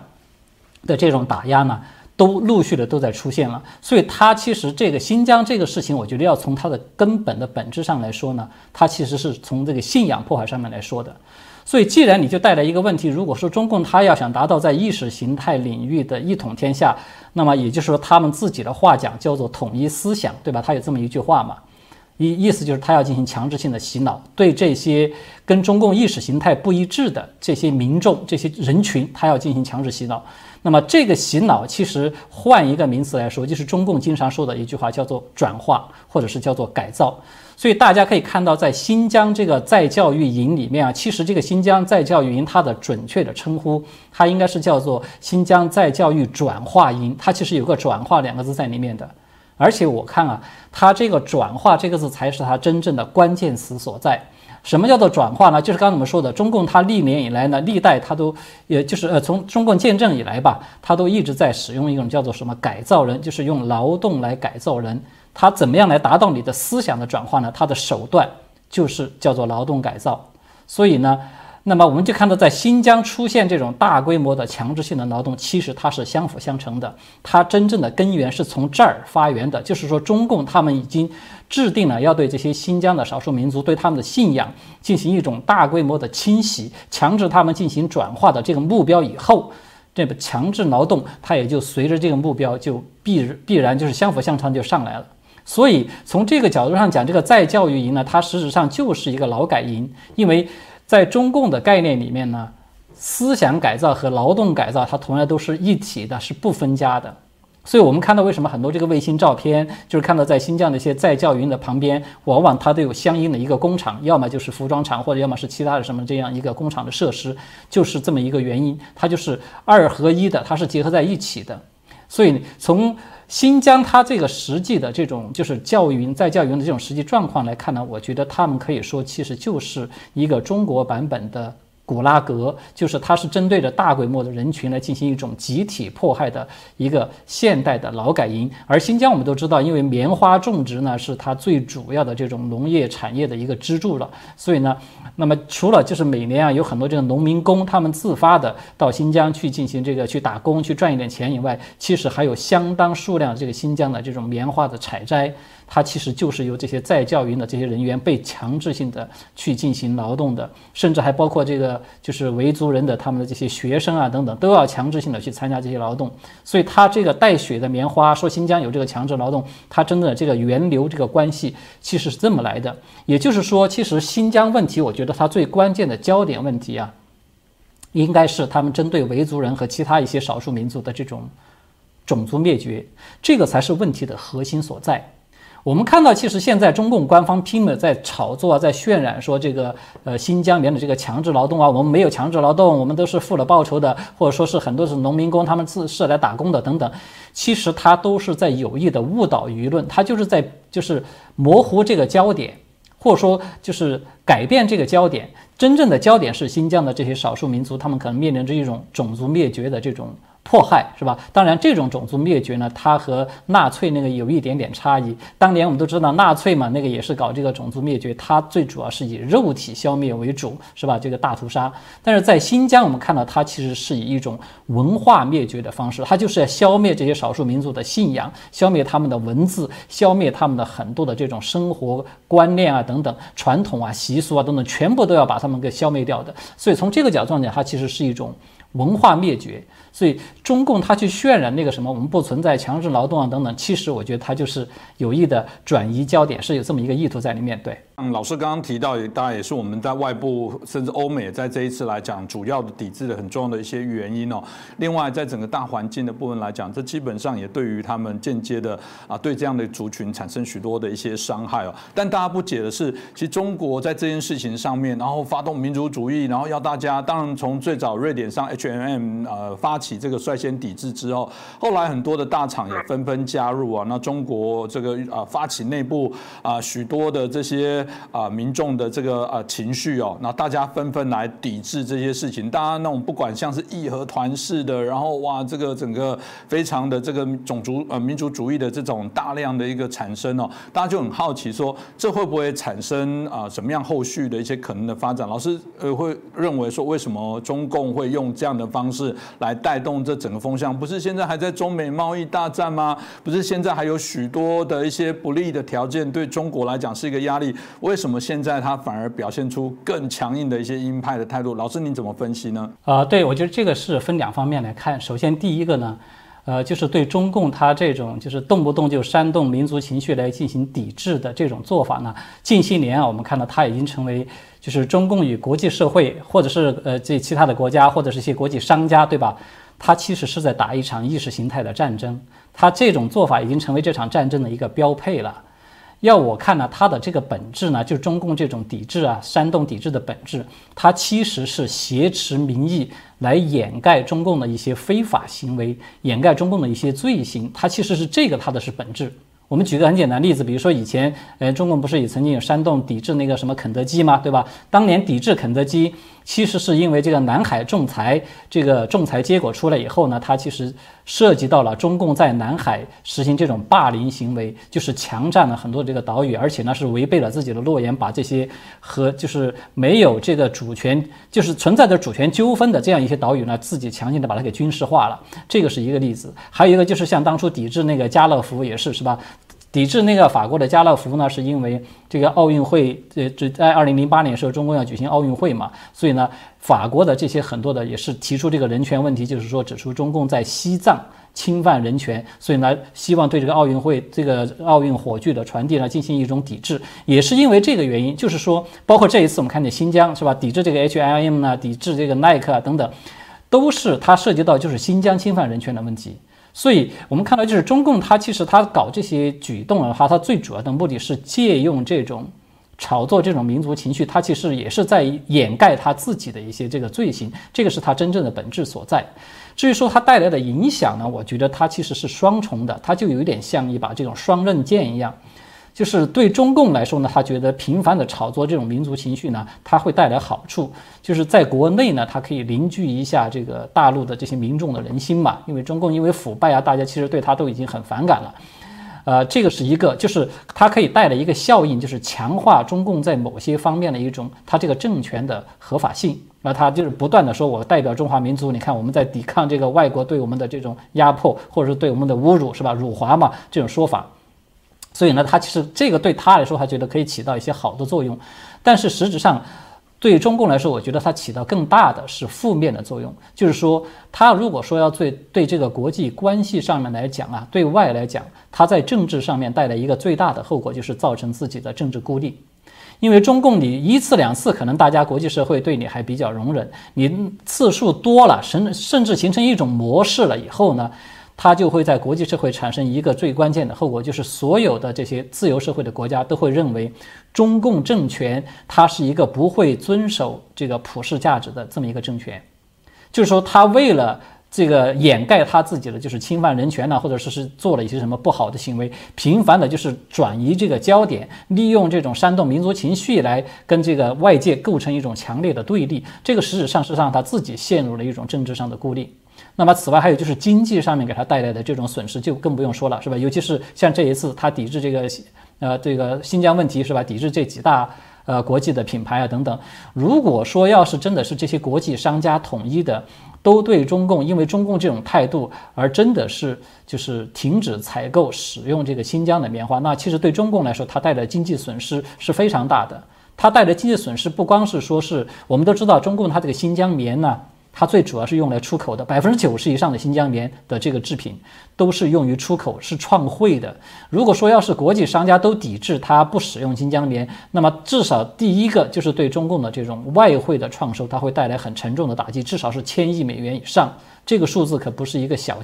的这种打压呢，都陆续的都在出现了，所以它其实这个新疆这个事情，我觉得要从它的根本的本质上来说呢，它其实是从这个信仰破坏上面来说的。所以既然你就带来一个问题，如果说中共他要想达到在意识形态领域的一统天下，那么也就是说他们自己的话讲叫做统一思想，对吧？他有这么一句话嘛。意意思就是他要进行强制性的洗脑，对这些跟中共意识形态不一致的这些民众、这些人群，他要进行强制洗脑。那么这个洗脑其实换一个名词来说，就是中共经常说的一句话，叫做转化，或者是叫做改造。所以大家可以看到，在新疆这个再教育营里面啊，其实这个新疆再教育营它的准确的称呼，它应该是叫做新疆再教育转化营，它其实有个转化两个字在里面的。而且我看啊，它这个转化这个字才是它真正的关键词所在。什么叫做转化呢？就是刚才我们说的，中共它历年以来呢，历代它都，也就是呃，从中共建政以来吧，它都一直在使用一种叫做什么改造人，就是用劳动来改造人。它怎么样来达到你的思想的转化呢？它的手段就是叫做劳动改造。所以呢。那么我们就看到，在新疆出现这种大规模的强制性的劳动，其实它是相辅相成的。它真正的根源是从这儿发源的，就是说中共他们已经制定了要对这些新疆的少数民族对他们的信仰进行一种大规模的清洗，强制他们进行转化的这个目标以后，这个强制劳动它也就随着这个目标就必必然就是相辅相成就上来了。所以从这个角度上讲，这个再教育营呢，它实质上就是一个劳改营，因为。在中共的概念里面呢，思想改造和劳动改造它同样都是一体的，是不分家的。所以，我们看到为什么很多这个卫星照片，就是看到在新疆的一些在教营的旁边，往往它都有相应的一个工厂，要么就是服装厂，或者要么是其他的什么这样一个工厂的设施，就是这么一个原因。它就是二合一的，它是结合在一起的。所以从新疆它这个实际的这种就是教育云在教育云的这种实际状况来看呢，我觉得他们可以说其实就是一个中国版本的。古拉格，就是它是针对着大规模的人群来进行一种集体迫害的一个现代的劳改营。而新疆我们都知道，因为棉花种植呢是它最主要的这种农业产业的一个支柱了，所以呢，那么除了就是每年啊有很多这个农民工他们自发的到新疆去进行这个去打工去赚一点钱以外，其实还有相当数量这个新疆的这种棉花的采摘。它其实就是由这些在教营的这些人员被强制性的去进行劳动的，甚至还包括这个就是维族人的他们的这些学生啊等等，都要强制性的去参加这些劳动。所以它这个带血的棉花，说新疆有这个强制劳动，它真的这个源流这个关系其实是这么来的。也就是说，其实新疆问题，我觉得它最关键的焦点问题啊，应该是他们针对维族人和其他一些少数民族的这种种族灭绝，这个才是问题的核心所在。我们看到，其实现在中共官方拼命在炒作、在渲染，说这个呃新疆里面的这个强制劳动啊，我们没有强制劳动，我们都是付了报酬的，或者说是很多是农民工，他们自是来打工的等等。其实他都是在有意的误导舆论，他就是在就是模糊这个焦点，或者说就是改变这个焦点。真正的焦点是新疆的这些少数民族，他们可能面临着一种种族灭绝的这种。迫害是吧？当然，这种种族灭绝呢，它和纳粹那个有一点点差异。当年我们都知道，纳粹嘛，那个也是搞这个种族灭绝，它最主要是以肉体消灭为主，是吧？这个大屠杀。但是在新疆，我们看到它其实是以一种文化灭绝的方式，它就是要消灭这些少数民族的信仰，消灭他们的文字，消灭他们的很多的这种生活观念啊等等传统啊习俗啊等等，全部都要把他们给消灭掉的。所以从这个角度讲，它其实是一种文化灭绝。所以中共他去渲染那个什么，我们不存在强制劳动啊等等，其实我觉得他就是有意的转移焦点，是有这么一个意图在里面。对，嗯，老师刚刚提到，也当然也是我们在外部甚至欧美在这一次来讲主要的抵制的很重要的一些原因哦。另外，在整个大环境的部分来讲，这基本上也对于他们间接的啊对这样的族群产生许多的一些伤害哦。但大家不解的是，其实中国在这件事情上面，然后发动民族主义，然后要大家，当然从最早瑞典上 H M M 呃发。起这个率先抵制之后，后来很多的大厂也纷纷加入啊。那中国这个啊发起内部啊许多的这些啊民众的这个啊情绪哦，那大家纷纷来抵制这些事情。大家那种不管像是义和团式的，然后哇这个整个非常的这个种族呃民族主义的这种大量的一个产生哦，大家就很好奇说这会不会产生啊什么样后续的一些可能的发展？老师呃会认为说为什么中共会用这样的方式来带？带动这整个风向，不是现在还在中美贸易大战吗？不是现在还有许多的一些不利的条件，对中国来讲是一个压力。为什么现在它反而表现出更强硬的一些鹰派的态度？老师，您怎么分析呢？啊，对，我觉得这个是分两方面来看。首先，第一个呢，呃，就是对中共他这种就是动不动就煽动民族情绪来进行抵制的这种做法呢，近些年啊，我们看到它已经成为。就是中共与国际社会，或者是呃这其他的国家，或者是一些国际商家，对吧？他其实是在打一场意识形态的战争。他这种做法已经成为这场战争的一个标配了。要我看呢，它的这个本质呢，就中共这种抵制啊、煽动抵制的本质，它其实是挟持民意来掩盖中共的一些非法行为，掩盖中共的一些罪行。它其实是这个，它的是本质。我们举个很简单例子，比如说以前，呃，中共不是也曾经有煽动抵制那个什么肯德基吗？对吧？当年抵制肯德基。其实是因为这个南海仲裁，这个仲裁结果出来以后呢，它其实涉及到了中共在南海实行这种霸凌行为，就是强占了很多这个岛屿，而且呢是违背了自己的诺言，把这些和就是没有这个主权，就是存在着主权纠纷的这样一些岛屿呢，自己强行的把它给军事化了，这个是一个例子。还有一个就是像当初抵制那个家乐福也是，是吧？抵制那个法国的家乐福呢，是因为这个奥运会，呃，这在二零零八年时候，中共要举行奥运会嘛，所以呢，法国的这些很多的也是提出这个人权问题，就是说指出中共在西藏侵犯人权，所以呢，希望对这个奥运会这个奥运火炬的传递呢进行一种抵制，也是因为这个原因，就是说，包括这一次我们看见新疆是吧，抵制这个 H I M 呢，抵制这个耐克啊等等，都是它涉及到就是新疆侵犯人权的问题。所以我们看到，就是中共它其实它搞这些举动的话，它最主要的目的是借用这种炒作这种民族情绪，它其实也是在掩盖它自己的一些这个罪行，这个是它真正的本质所在。至于说它带来的影响呢，我觉得它其实是双重的，它就有点像一把这种双刃剑一样。就是对中共来说呢，他觉得频繁的炒作这种民族情绪呢，它会带来好处。就是在国内呢，它可以凝聚一下这个大陆的这些民众的人心嘛。因为中共因为腐败啊，大家其实对他都已经很反感了。呃，这个是一个，就是它可以带来一个效应，就是强化中共在某些方面的一种它这个政权的合法性。那他就是不断的说，我代表中华民族，你看我们在抵抗这个外国对我们的这种压迫，或者是对我们的侮辱，是吧？辱华嘛，这种说法。所以呢，他其实这个对他来说，他觉得可以起到一些好的作用，但是实质上，对中共来说，我觉得它起到更大的是负面的作用。就是说，他如果说要对对这个国际关系上面来讲啊，对外来讲，他在政治上面带来一个最大的后果，就是造成自己的政治孤立。因为中共你一次两次，可能大家国际社会对你还比较容忍，你次数多了，甚甚至形成一种模式了以后呢？它就会在国际社会产生一个最关键的后果，就是所有的这些自由社会的国家都会认为，中共政权它是一个不会遵守这个普世价值的这么一个政权，就是说，他为了这个掩盖他自己的就是侵犯人权呢，或者说是做了一些什么不好的行为，频繁的就是转移这个焦点，利用这种煽动民族情绪来跟这个外界构成一种强烈的对立，这个实质上是让他自己陷入了一种政治上的孤立。那么，此外还有就是经济上面给他带来的这种损失就更不用说了，是吧？尤其是像这一次他抵制这个，呃，这个新疆问题，是吧？抵制这几大呃国际的品牌啊等等。如果说要是真的是这些国际商家统一的都对中共，因为中共这种态度而真的是就是停止采购使用这个新疆的棉花，那其实对中共来说，它带来的经济损失是非常大的。它带来的经济损失不光是说是我们都知道中共它这个新疆棉呢。它最主要是用来出口的，百分之九十以上的新疆棉的这个制品都是用于出口，是创汇的。如果说要是国际商家都抵制它不使用新疆棉，那么至少第一个就是对中共的这种外汇的创收，它会带来很沉重的打击，至少是千亿美元以上。这个数字可不是一个小，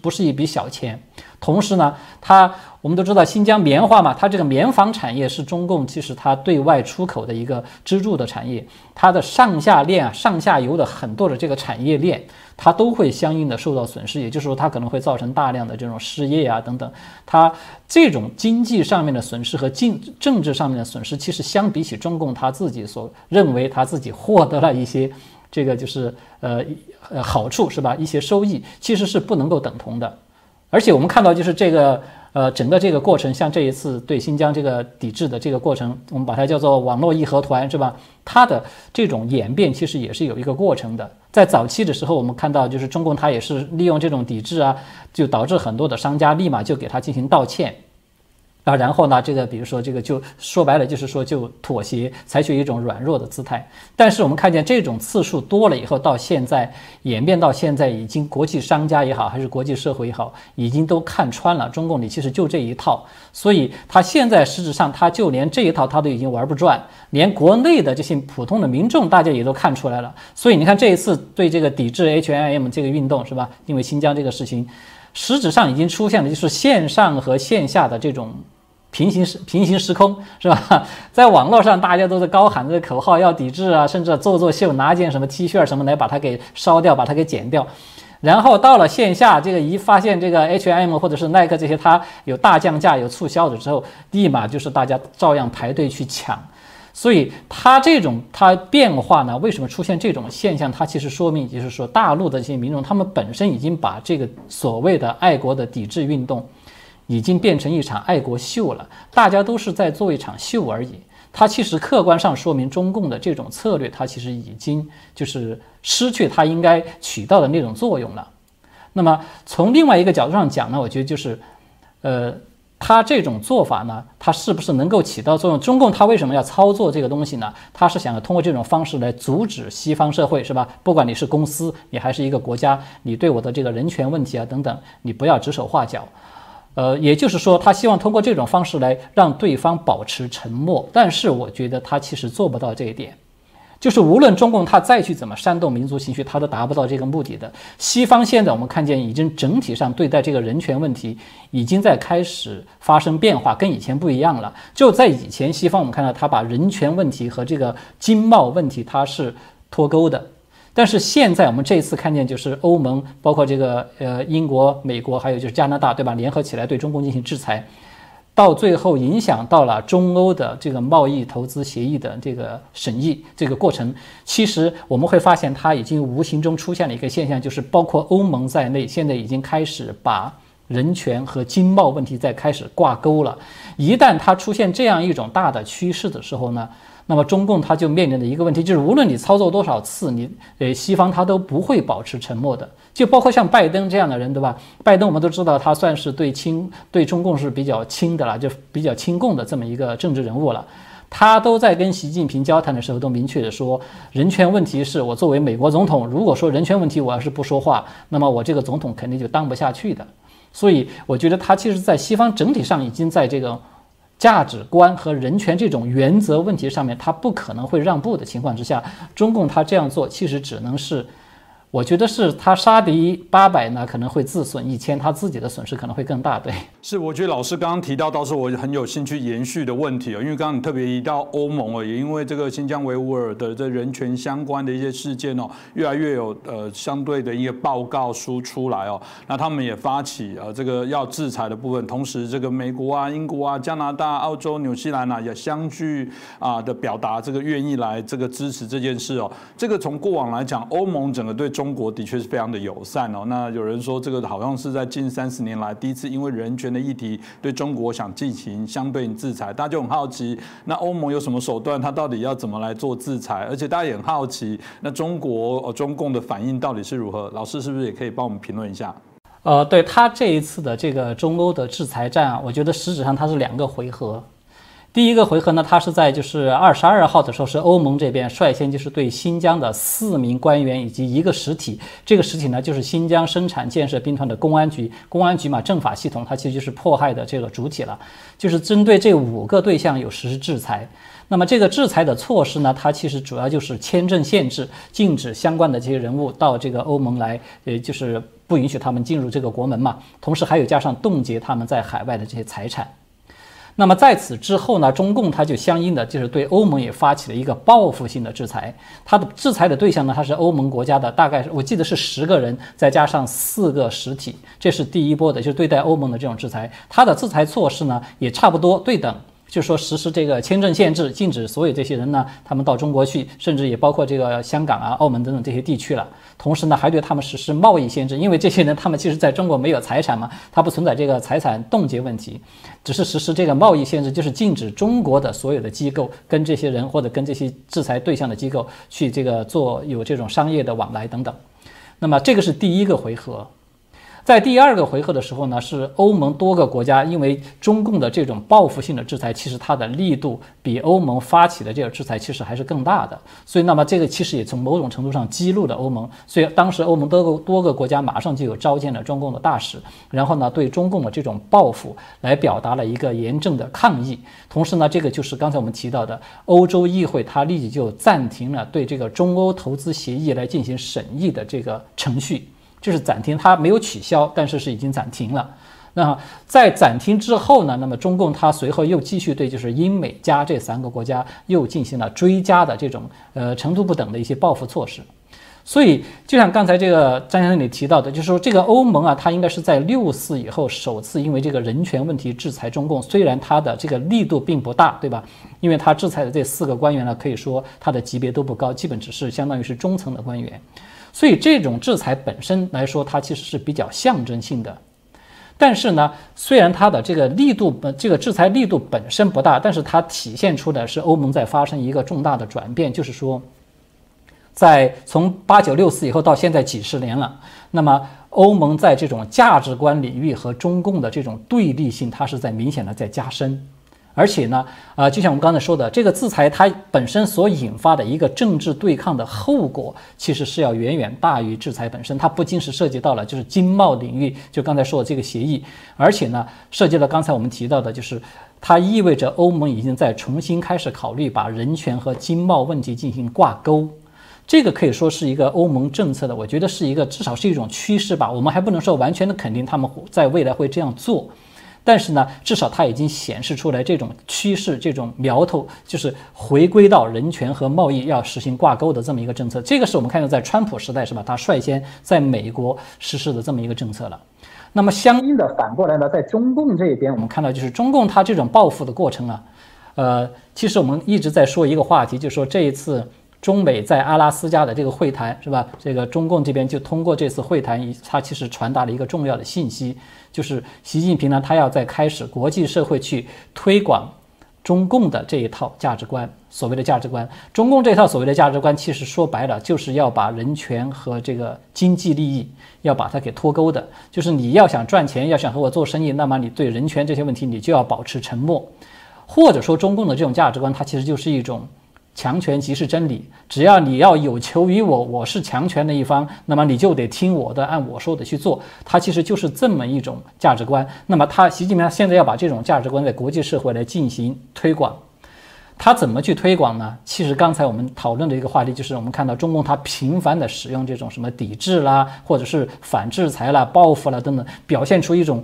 不是一笔小钱。同时呢，它我们都知道新疆棉花嘛，它这个棉纺产业是中共其实它对外出口的一个支柱的产业，它的上下链啊、上下游的很多的这个产业链，它都会相应的受到损失。也就是说，它可能会造成大量的这种失业啊等等。它这种经济上面的损失和政政治上面的损失，其实相比起中共他自己所认为他自己获得了一些。这个就是呃呃好处是吧？一些收益其实是不能够等同的，而且我们看到就是这个呃整个这个过程，像这一次对新疆这个抵制的这个过程，我们把它叫做网络义和团是吧？它的这种演变其实也是有一个过程的。在早期的时候，我们看到就是中共它也是利用这种抵制啊，就导致很多的商家立马就给他进行道歉。啊，然后呢，这个比如说这个就说白了，就是说就妥协，采取一种软弱的姿态。但是我们看见这种次数多了以后，到现在演变到现在，已经国际商家也好，还是国际社会也好，已经都看穿了中共你其实就这一套。所以他现在实质上他就连这一套他都已经玩不转，连国内的这些普通的民众大家也都看出来了。所以你看这一次对这个抵制 H&M 这个运动是吧？因为新疆这个事情，实质上已经出现了就是线上和线下的这种。平行时平行时空是吧？在网络上，大家都在高喊这个口号，要抵制啊，甚至做做秀，拿件什么 T 恤什么来把它给烧掉，把它给剪掉。然后到了线下，这个一发现这个 H&M 或者是耐克这些，它有大降价、有促销的之后，立马就是大家照样排队去抢。所以它这种它变化呢，为什么出现这种现象？它其实说明就是说，大陆的这些民众，他们本身已经把这个所谓的爱国的抵制运动。已经变成一场爱国秀了，大家都是在做一场秀而已。它其实客观上说明中共的这种策略，它其实已经就是失去它应该起到的那种作用了。那么从另外一个角度上讲呢，我觉得就是，呃，它这种做法呢，它是不是能够起到作用？中共它为什么要操作这个东西呢？它是想要通过这种方式来阻止西方社会，是吧？不管你是公司，你还是一个国家，你对我的这个人权问题啊等等，你不要指手画脚。呃，也就是说，他希望通过这种方式来让对方保持沉默，但是我觉得他其实做不到这一点。就是无论中共他再去怎么煽动民族情绪，他都达不到这个目的的。西方现在我们看见已经整体上对待这个人权问题已经在开始发生变化，跟以前不一样了。就在以前，西方我们看到他把人权问题和这个经贸问题他是脱钩的。但是现在我们这一次看见，就是欧盟，包括这个呃英国、美国，还有就是加拿大，对吧？联合起来对中共进行制裁，到最后影响到了中欧的这个贸易投资协议的这个审议这个过程。其实我们会发现，它已经无形中出现了一个现象，就是包括欧盟在内，现在已经开始把人权和经贸问题在开始挂钩了。一旦它出现这样一种大的趋势的时候呢？那么中共他就面临的一个问题就是，无论你操作多少次，你呃西方他都不会保持沉默的。就包括像拜登这样的人，对吧？拜登我们都知道，他算是对亲对中共是比较亲的了，就比较亲共的这么一个政治人物了。他都在跟习近平交谈的时候，都明确的说，人权问题是我作为美国总统，如果说人权问题我要是不说话，那么我这个总统肯定就当不下去的。所以我觉得他其实，在西方整体上已经在这个。价值观和人权这种原则问题上面，他不可能会让步的情况之下，中共他这样做其实只能是。我觉得是他杀敌八百呢，可能会自损一千，他自己的损失可能会更大。对，是我觉得老师刚刚提到，倒是我很有兴趣延续的问题哦，因为刚刚你特别提到欧盟哦，也因为这个新疆维吾尔的这人权相关的一些事件哦，越来越有呃相对的一个报告书出来哦，那他们也发起呃这个要制裁的部分，同时这个美国啊、英国啊、加拿大、澳洲、纽西兰啊也相继啊的表达这个愿意来这个支持这件事哦，这个从过往来讲，欧盟整个对中中国的确是非常的友善哦。那有人说，这个好像是在近三十年来第一次因为人权的议题对中国想进行相对制裁，大家就很好奇，那欧盟有什么手段？他到底要怎么来做制裁？而且大家也很好奇，那中国中共的反应到底是如何？老师是不是也可以帮我们评论一下？呃，对他这一次的这个中欧的制裁战啊，我觉得实质上它是两个回合。第一个回合呢，它是在就是二十二号的时候，是欧盟这边率先就是对新疆的四名官员以及一个实体，这个实体呢就是新疆生产建设兵团的公安局，公安局嘛政法系统，它其实就是迫害的这个主体了，就是针对这五个对象有实施制裁。那么这个制裁的措施呢，它其实主要就是签证限制，禁止相关的这些人物到这个欧盟来，呃，就是不允许他们进入这个国门嘛，同时还有加上冻结他们在海外的这些财产。那么在此之后呢，中共它就相应的就是对欧盟也发起了一个报复性的制裁。它的制裁的对象呢，它是欧盟国家的，大概我记得是十个人，再加上四个实体，这是第一波的，就是对待欧盟的这种制裁。它的制裁措施呢，也差不多对等。就说实施这个签证限制，禁止所有这些人呢，他们到中国去，甚至也包括这个香港啊、澳门等等这些地区了。同时呢，还对他们实施贸易限制，因为这些人他们其实在中国没有财产嘛，他不存在这个财产冻结问题，只是实施这个贸易限制，就是禁止中国的所有的机构跟这些人或者跟这些制裁对象的机构去这个做有这种商业的往来等等。那么这个是第一个回合。在第二个回合的时候呢，是欧盟多个国家因为中共的这种报复性的制裁，其实它的力度比欧盟发起的这个制裁其实还是更大的。所以，那么这个其实也从某种程度上激怒了欧盟。所以，当时欧盟多个多个国家马上就有召见了中共的大使，然后呢，对中共的这种报复来表达了一个严正的抗议。同时呢，这个就是刚才我们提到的欧洲议会，它立即就暂停了对这个中欧投资协议来进行审议的这个程序。就是暂停，它没有取消，但是是已经暂停了。那在暂停之后呢？那么中共它随后又继续对就是英美加这三个国家又进行了追加的这种呃程度不等的一些报复措施。所以就像刚才这个张先生你提到的，就是说这个欧盟啊，它应该是在六四以后首次因为这个人权问题制裁中共，虽然它的这个力度并不大，对吧？因为它制裁的这四个官员呢，可以说它的级别都不高，基本只是相当于是中层的官员。所以这种制裁本身来说，它其实是比较象征性的。但是呢，虽然它的这个力度，呃，这个制裁力度本身不大，但是它体现出的是欧盟在发生一个重大的转变，就是说，在从八九六四以后到现在几十年了，那么欧盟在这种价值观领域和中共的这种对立性，它是在明显的在加深。而且呢，啊，就像我们刚才说的，这个制裁它本身所引发的一个政治对抗的后果，其实是要远远大于制裁本身。它不仅是涉及到了就是经贸领域，就刚才说的这个协议，而且呢，涉及了刚才我们提到的，就是它意味着欧盟已经在重新开始考虑把人权和经贸问题进行挂钩。这个可以说是一个欧盟政策的，我觉得是一个至少是一种趋势吧。我们还不能说完全的肯定他们在未来会这样做。但是呢，至少它已经显示出来这种趋势、这种苗头，就是回归到人权和贸易要实行挂钩的这么一个政策。这个是我们看到在川普时代是吧？他率先在美国实施的这么一个政策了。那么相应的反过来呢，在中共这一边，我们看到就是中共它这种报复的过程啊，呃，其实我们一直在说一个话题，就是说这一次。中美在阿拉斯加的这个会谈是吧？这个中共这边就通过这次会谈，它其实传达了一个重要的信息，就是习近平呢，他要在开始国际社会去推广中共的这一套价值观，所谓的价值观。中共这套所谓的价值观，其实说白了就是要把人权和这个经济利益要把它给脱钩的，就是你要想赚钱，要想和我做生意，那么你对人权这些问题你就要保持沉默，或者说中共的这种价值观，它其实就是一种。强权即是真理，只要你要有求于我，我是强权的一方，那么你就得听我的，按我说的去做。它其实就是这么一种价值观。那么他习近平现在要把这种价值观在国际社会来进行推广，他怎么去推广呢？其实刚才我们讨论的一个话题就是，我们看到中共他频繁的使用这种什么抵制啦，或者是反制裁啦、报复啦等等，表现出一种。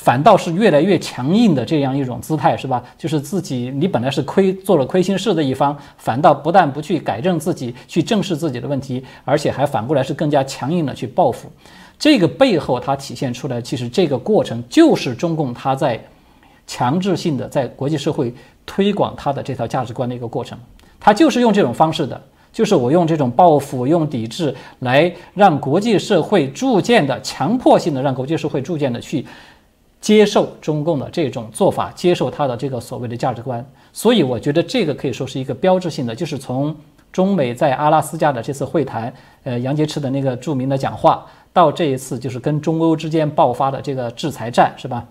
反倒是越来越强硬的这样一种姿态，是吧？就是自己，你本来是亏做了亏心事的一方，反倒不但不去改正自己，去正视自己的问题，而且还反过来是更加强硬的去报复。这个背后，它体现出来，其实这个过程就是中共它在强制性的在国际社会推广它的这套价值观的一个过程。它就是用这种方式的，就是我用这种报复、用抵制来让国际社会逐渐的、强迫性的让国际社会逐渐的去。接受中共的这种做法，接受他的这个所谓的价值观，所以我觉得这个可以说是一个标志性的，就是从中美在阿拉斯加的这次会谈，呃，杨洁篪的那个著名的讲话，到这一次就是跟中欧之间爆发的这个制裁战，是吧？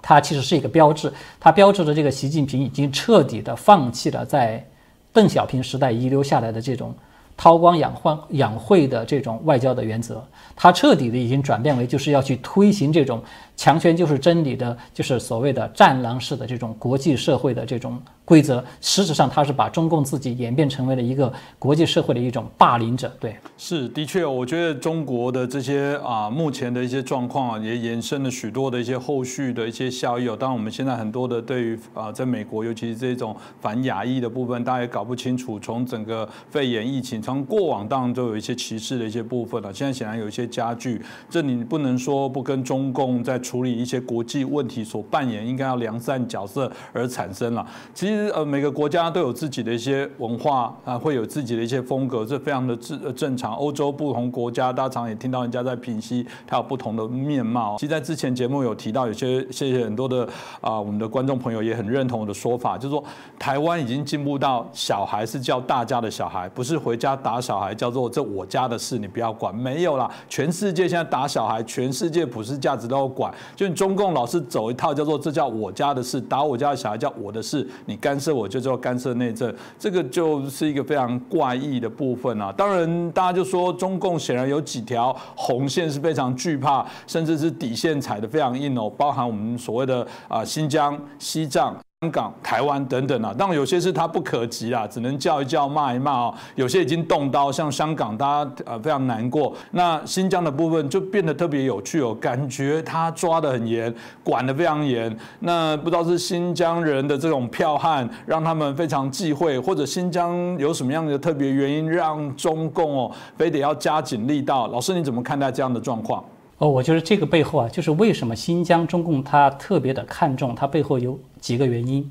它其实是一个标志，它标志着这个习近平已经彻底的放弃了在邓小平时代遗留下来的这种韬光养晦养晦的这种外交的原则，它彻底的已经转变为就是要去推行这种。强权就是真理的，就是所谓的战狼式的这种国际社会的这种规则。实质上，它是把中共自己演变成为了一个国际社会的一种霸凌者。对，是的确，我觉得中国的这些啊，目前的一些状况啊，也衍生了许多的一些后续的一些效益。当然，我们现在很多的对于啊，在美国，尤其是这种反亚裔的部分，大家也搞不清楚。从整个肺炎疫情，从过往当然都有一些歧视的一些部分了。现在显然有一些加剧，这你不能说不跟中共在。处理一些国际问题所扮演应该要良善角色而产生了。其实呃每个国家都有自己的一些文化啊，会有自己的一些风格，这非常的正正常。欧洲不同国家，大家常也听到人家在评析，它有不同的面貌。其实，在之前节目有提到，有些谢谢很多的啊，我们的观众朋友也很认同我的说法，就是说台湾已经进步到小孩是叫大家的小孩，不是回家打小孩叫做这我家的事，你不要管。没有啦，全世界现在打小孩，全世界普世价值都要管。就中共老是走一套叫做这叫我家的事，打我家的小孩叫我的事，你干涉我就叫干涉内政，这个就是一个非常怪异的部分啊。当然，大家就说中共显然有几条红线是非常惧怕，甚至是底线踩得非常硬哦，包含我们所谓的啊新疆、西藏。香港、台湾等等啊，当然有些是他不可及啊，只能叫一叫、骂一骂哦。有些已经动刀，像香港，大家呃非常难过。那新疆的部分就变得特别有趣哦，感觉他抓得很严，管得非常严。那不知道是新疆人的这种剽悍，让他们非常忌讳，或者新疆有什么样的特别原因，让中共哦非得要加紧力道？老师你怎么看待这样的状况？哦，我觉得这个背后啊，就是为什么新疆中共他特别的看重，他背后有几个原因。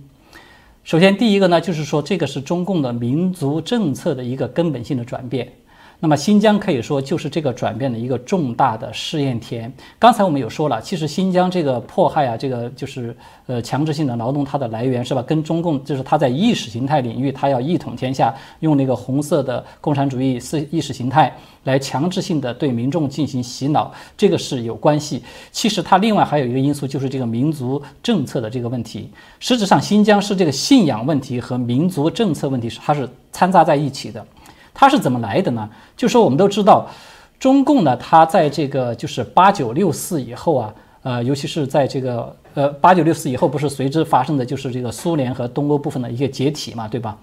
首先，第一个呢，就是说这个是中共的民族政策的一个根本性的转变。那么新疆可以说就是这个转变的一个重大的试验田。刚才我们有说了，其实新疆这个迫害啊，这个就是呃强制性的劳动，它的来源是吧？跟中共就是它在意识形态领域，它要一统天下，用那个红色的共产主义思意识形态来强制性的对民众进行洗脑，这个是有关系。其实它另外还有一个因素，就是这个民族政策的这个问题。实质上，新疆是这个信仰问题和民族政策问题是它是掺杂在一起的。它是怎么来的呢？就说我们都知道，中共呢，它在这个就是八九六四以后啊，呃，尤其是在这个呃八九六四以后，不是随之发生的就是这个苏联和东欧部分的一个解体嘛，对吧？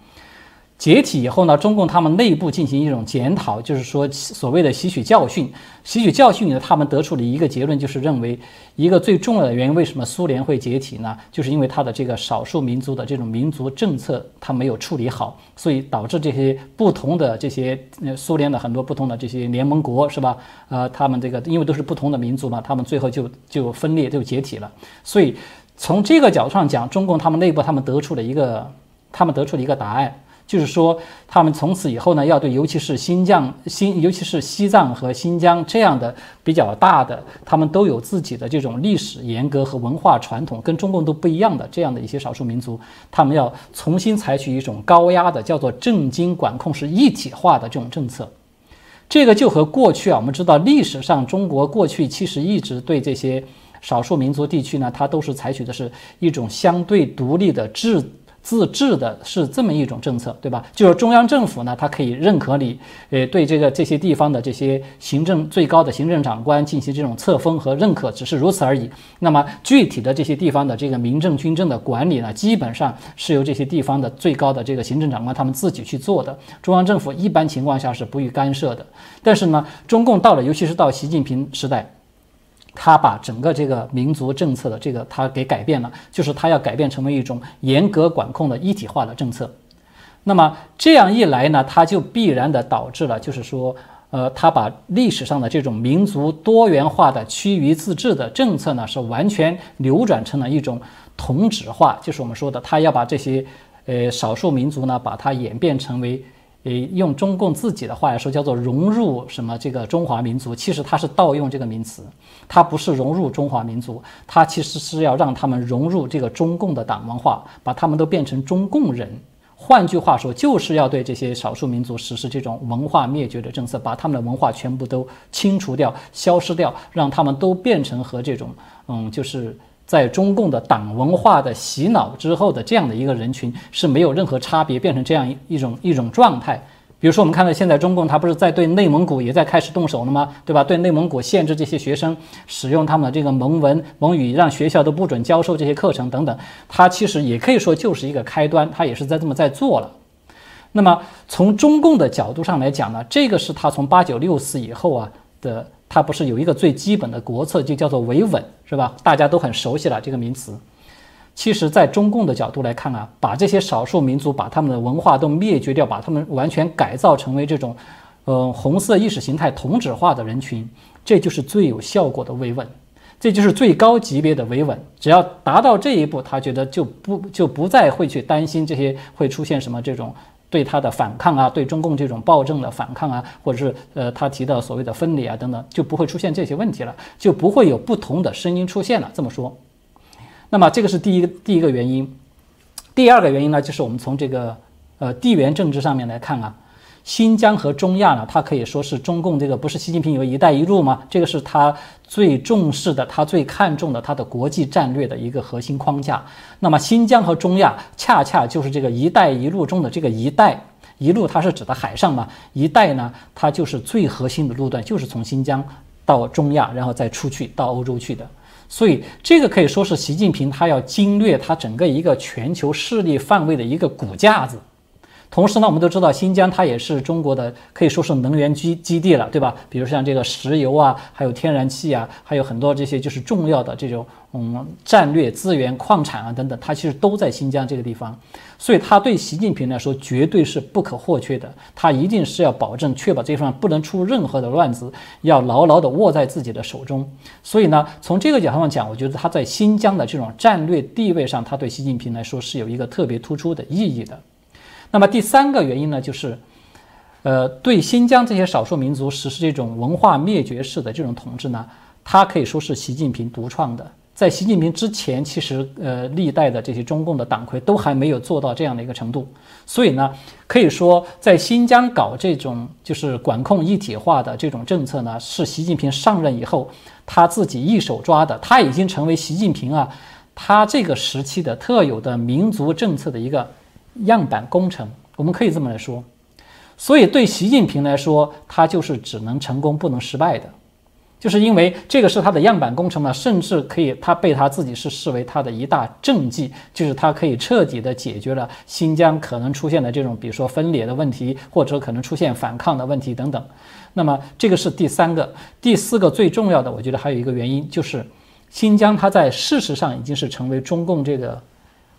解体以后呢，中共他们内部进行一种检讨，就是说所谓的吸取教训。吸取教训呢，他们得出了一个结论，就是认为一个最重要的原因，为什么苏联会解体呢？就是因为它的这个少数民族的这种民族政策它没有处理好，所以导致这些不同的这些苏联的很多不同的这些联盟国是吧？呃，他们这个因为都是不同的民族嘛，他们最后就就分裂就解体了。所以从这个角度上讲，中共他们内部他们得出了一个他们得出了一个答案。就是说，他们从此以后呢，要对尤其是新疆、新尤其是西藏和新疆这样的比较大的，他们都有自己的这种历史严格和文化传统，跟中共都不一样的这样的一些少数民族，他们要重新采取一种高压的，叫做政经管控是一体化的这种政策。这个就和过去啊，我们知道历史上中国过去其实一直对这些少数民族地区呢，它都是采取的是一种相对独立的制。自治的是这么一种政策，对吧？就是中央政府呢，它可以认可你，呃，对这个这些地方的这些行政最高的行政长官进行这种册封和认可，只是如此而已。那么具体的这些地方的这个民政军政的管理呢，基本上是由这些地方的最高的这个行政长官他们自己去做的，中央政府一般情况下是不予干涉的。但是呢，中共到了，尤其是到习近平时代。他把整个这个民族政策的这个他给改变了，就是他要改变成为一种严格管控的一体化的政策。那么这样一来呢，他就必然的导致了，就是说，呃，他把历史上的这种民族多元化的趋于自治的政策呢，是完全扭转成了一种同质化，就是我们说的，他要把这些呃少数民族呢，把它演变成为。用中共自己的话来说，叫做融入什么这个中华民族，其实它是盗用这个名词，它不是融入中华民族，它其实是要让他们融入这个中共的党文化，把他们都变成中共人。换句话说，就是要对这些少数民族实施这种文化灭绝的政策，把他们的文化全部都清除掉、消失掉，让他们都变成和这种嗯，就是。在中共的党文化的洗脑之后的这样的一个人群是没有任何差别，变成这样一种一种状态。比如说，我们看到现在中共他不是在对内蒙古也在开始动手了吗？对吧？对内蒙古限制这些学生使用他们的这个蒙文蒙语，让学校都不准教授这些课程等等。它其实也可以说就是一个开端，他也是在这么在做了。那么从中共的角度上来讲呢，这个是他从八九六四以后啊的。它不是有一个最基本的国策，就叫做维稳，是吧？大家都很熟悉了这个名词。其实，在中共的角度来看啊，把这些少数民族把他们的文化都灭绝掉，把他们完全改造成为这种，呃，红色意识形态同质化的人群，这就是最有效果的维稳，这就是最高级别的维稳。只要达到这一步，他觉得就不就不再会去担心这些会出现什么这种。对他的反抗啊，对中共这种暴政的反抗啊，或者是呃他提到所谓的分离啊等等，就不会出现这些问题了，就不会有不同的声音出现了。这么说，那么这个是第一个第一个原因。第二个原因呢，就是我们从这个呃地缘政治上面来看啊。新疆和中亚呢，它可以说是中共这个不是习近平有“一带一路”吗？这个是他最重视的，他最看重的，他的国际战略的一个核心框架。那么新疆和中亚恰恰就是这个“一带一路”中的这个“一带一路”，它是指的海上嘛？“一带”呢，它就是最核心的路段，就是从新疆到中亚，然后再出去到欧洲去的。所以这个可以说是习近平他要经略他整个一个全球势力范围的一个骨架子。同时呢，我们都知道新疆它也是中国的，可以说是能源基基地了，对吧？比如像这个石油啊，还有天然气啊，还有很多这些就是重要的这种嗯战略资源、矿产啊等等，它其实都在新疆这个地方。所以它对习近平来说绝对是不可或缺的，他一定是要保证确保这方不能出任何的乱子，要牢牢地握在自己的手中。所以呢，从这个角度上讲，我觉得他在新疆的这种战略地位上，他对习近平来说是有一个特别突出的意义的。那么第三个原因呢，就是，呃，对新疆这些少数民族实施这种文化灭绝式的这种统治呢，它可以说是习近平独创的。在习近平之前，其实呃，历代的这些中共的党魁都还没有做到这样的一个程度。所以呢，可以说在新疆搞这种就是管控一体化的这种政策呢，是习近平上任以后他自己一手抓的。他已经成为习近平啊，他这个时期的特有的民族政策的一个。样板工程，我们可以这么来说，所以对习近平来说，他就是只能成功不能失败的。就是因为这个是他的样板工程呢，甚至可以他被他自己是视为他的一大政绩，就是他可以彻底的解决了新疆可能出现的这种，比如说分裂的问题，或者可能出现反抗的问题等等。那么这个是第三个，第四个最重要的，我觉得还有一个原因就是，新疆它在事实上已经是成为中共这个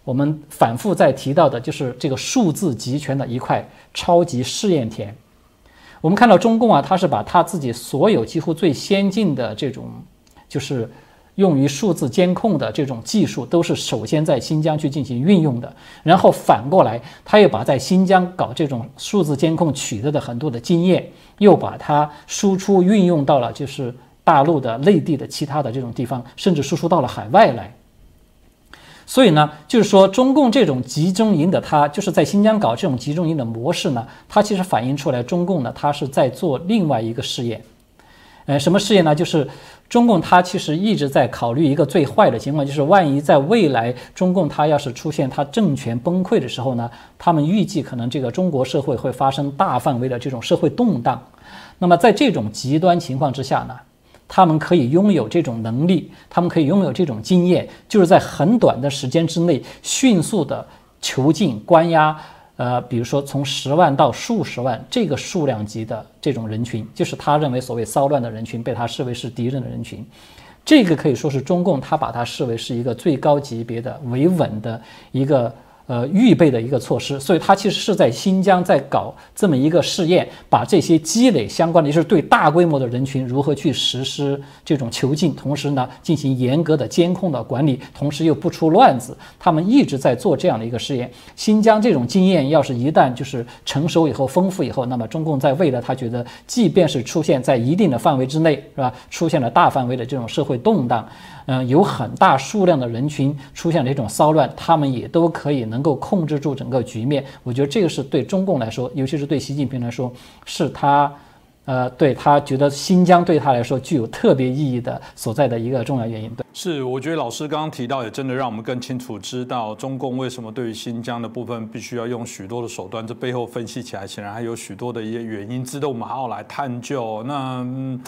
我们反复在提到的，就是这个数字集权的一块超级试验田。我们看到中共啊，他是把他自己所有几乎最先进的这种，就是用于数字监控的这种技术，都是首先在新疆去进行运用的。然后反过来，他又把在新疆搞这种数字监控取得的很多的经验，又把它输出运用到了就是大陆的内地的其他的这种地方，甚至输出到了海外来。所以呢，就是说中共这种集中营的，它就是在新疆搞这种集中营的模式呢，它其实反映出来中共呢，它是在做另外一个试验。呃，什么试验呢？就是中共它其实一直在考虑一个最坏的情况，就是万一在未来中共它要是出现它政权崩溃的时候呢，他们预计可能这个中国社会会发生大范围的这种社会动荡。那么在这种极端情况之下呢？他们可以拥有这种能力，他们可以拥有这种经验，就是在很短的时间之内迅速的囚禁、关押，呃，比如说从十万到数十万这个数量级的这种人群，就是他认为所谓骚乱的人群，被他视为是敌人的人群，这个可以说是中共他把它视为是一个最高级别的维稳的一个。呃，预备的一个措施，所以它其实是在新疆在搞这么一个试验，把这些积累相关的，就是对大规模的人群如何去实施这种囚禁，同时呢进行严格的监控的管理，同时又不出乱子。他们一直在做这样的一个试验。新疆这种经验，要是一旦就是成熟以后、丰富以后，那么中共在未来他觉得，即便是出现在一定的范围之内，是吧？出现了大范围的这种社会动荡。嗯，有很大数量的人群出现了这种骚乱，他们也都可以能够控制住整个局面。我觉得这个是对中共来说，尤其是对习近平来说，是他，呃，对他觉得新疆对他来说具有特别意义的所在的一个重要原因。对，是，我觉得老师刚刚提到，也真的让我们更清楚知道中共为什么对于新疆的部分必须要用许多的手段。这背后分析起来，显然还有许多的一些原因，值得我们好好来探究。那。嗯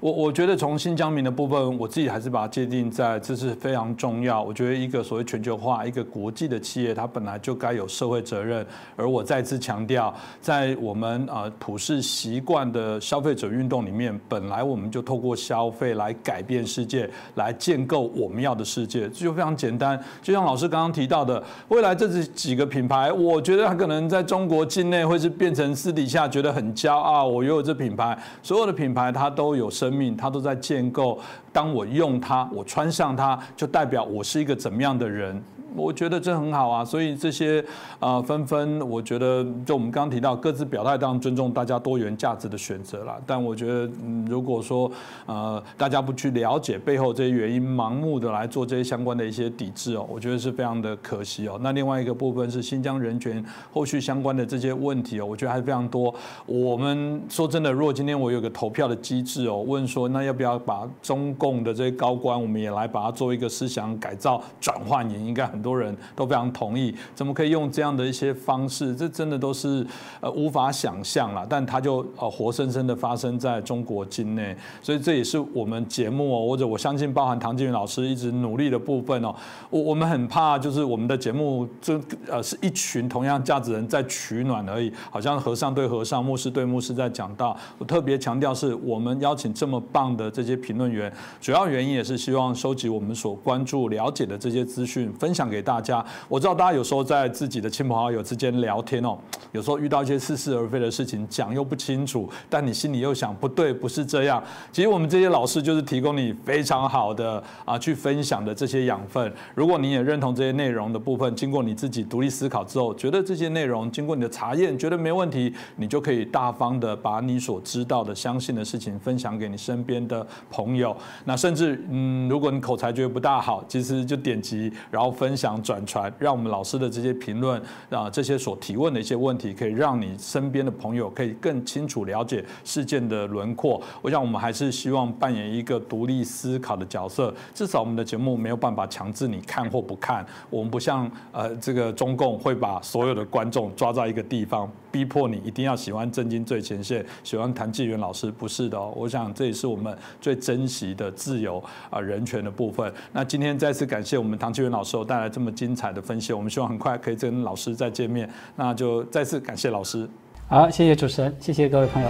我我觉得从新疆民的部分，我自己还是把它界定在这是非常重要。我觉得一个所谓全球化、一个国际的企业，它本来就该有社会责任。而我再次强调，在我们啊普世习惯的消费者运动里面，本来我们就透过消费来改变世界，来建构我们要的世界，这就非常简单。就像老师刚刚提到的，未来这几个品牌，我觉得它可能在中国境内会是变成私底下觉得很骄傲，我拥有这品牌。所有的品牌它都有生命，它都在建构。当我用它，我穿上它，就代表我是一个怎么样的人。我觉得这很好啊，所以这些啊纷纷，我觉得就我们刚刚提到各自表态，当然尊重大家多元价值的选择了。但我觉得，如果说呃大家不去了解背后这些原因，盲目的来做这些相关的一些抵制哦，我觉得是非常的可惜哦。那另外一个部分是新疆人权后续相关的这些问题哦，我觉得还是非常多。我们说真的，如果今天我有个投票的机制哦，问说那要不要把中共的这些高官，我们也来把它做一个思想改造转换，也应该很。很多人都非常同意，怎么可以用这样的一些方式？这真的都是呃无法想象了。但它就呃活生生的发生在中国境内，所以这也是我们节目哦，或者我相信包含唐静云老师一直努力的部分哦。我我们很怕就是我们的节目这呃是一群同样价值人在取暖而已，好像和尚对和尚、牧师对牧师在讲道。我特别强调是我们邀请这么棒的这些评论员，主要原因也是希望收集我们所关注、了解的这些资讯，分享。给大家，我知道大家有时候在自己的亲朋好友之间聊天哦，有时候遇到一些似是而非的事情，讲又不清楚，但你心里又想不对，不是这样。其实我们这些老师就是提供你非常好的啊去分享的这些养分。如果你也认同这些内容的部分，经过你自己独立思考之后，觉得这些内容经过你的查验，觉得没问题，你就可以大方的把你所知道的、相信的事情分享给你身边的朋友。那甚至嗯，如果你口才觉得不大好，其实就点击然后分。想转传，让我们老师的这些评论啊，这些所提问的一些问题，可以让你身边的朋友可以更清楚了解事件的轮廓。我想我们还是希望扮演一个独立思考的角色，至少我们的节目没有办法强制你看或不看。我们不像呃这个中共会把所有的观众抓在一个地方。逼迫你一定要喜欢震惊最前线，喜欢谭纪元老师，不是的哦。我想这也是我们最珍惜的自由啊人权的部分。那今天再次感谢我们唐继元老师带来这么精彩的分析，我们希望很快可以跟老师再见面。那就再次感谢老师。好，谢谢主持人，谢谢各位朋友。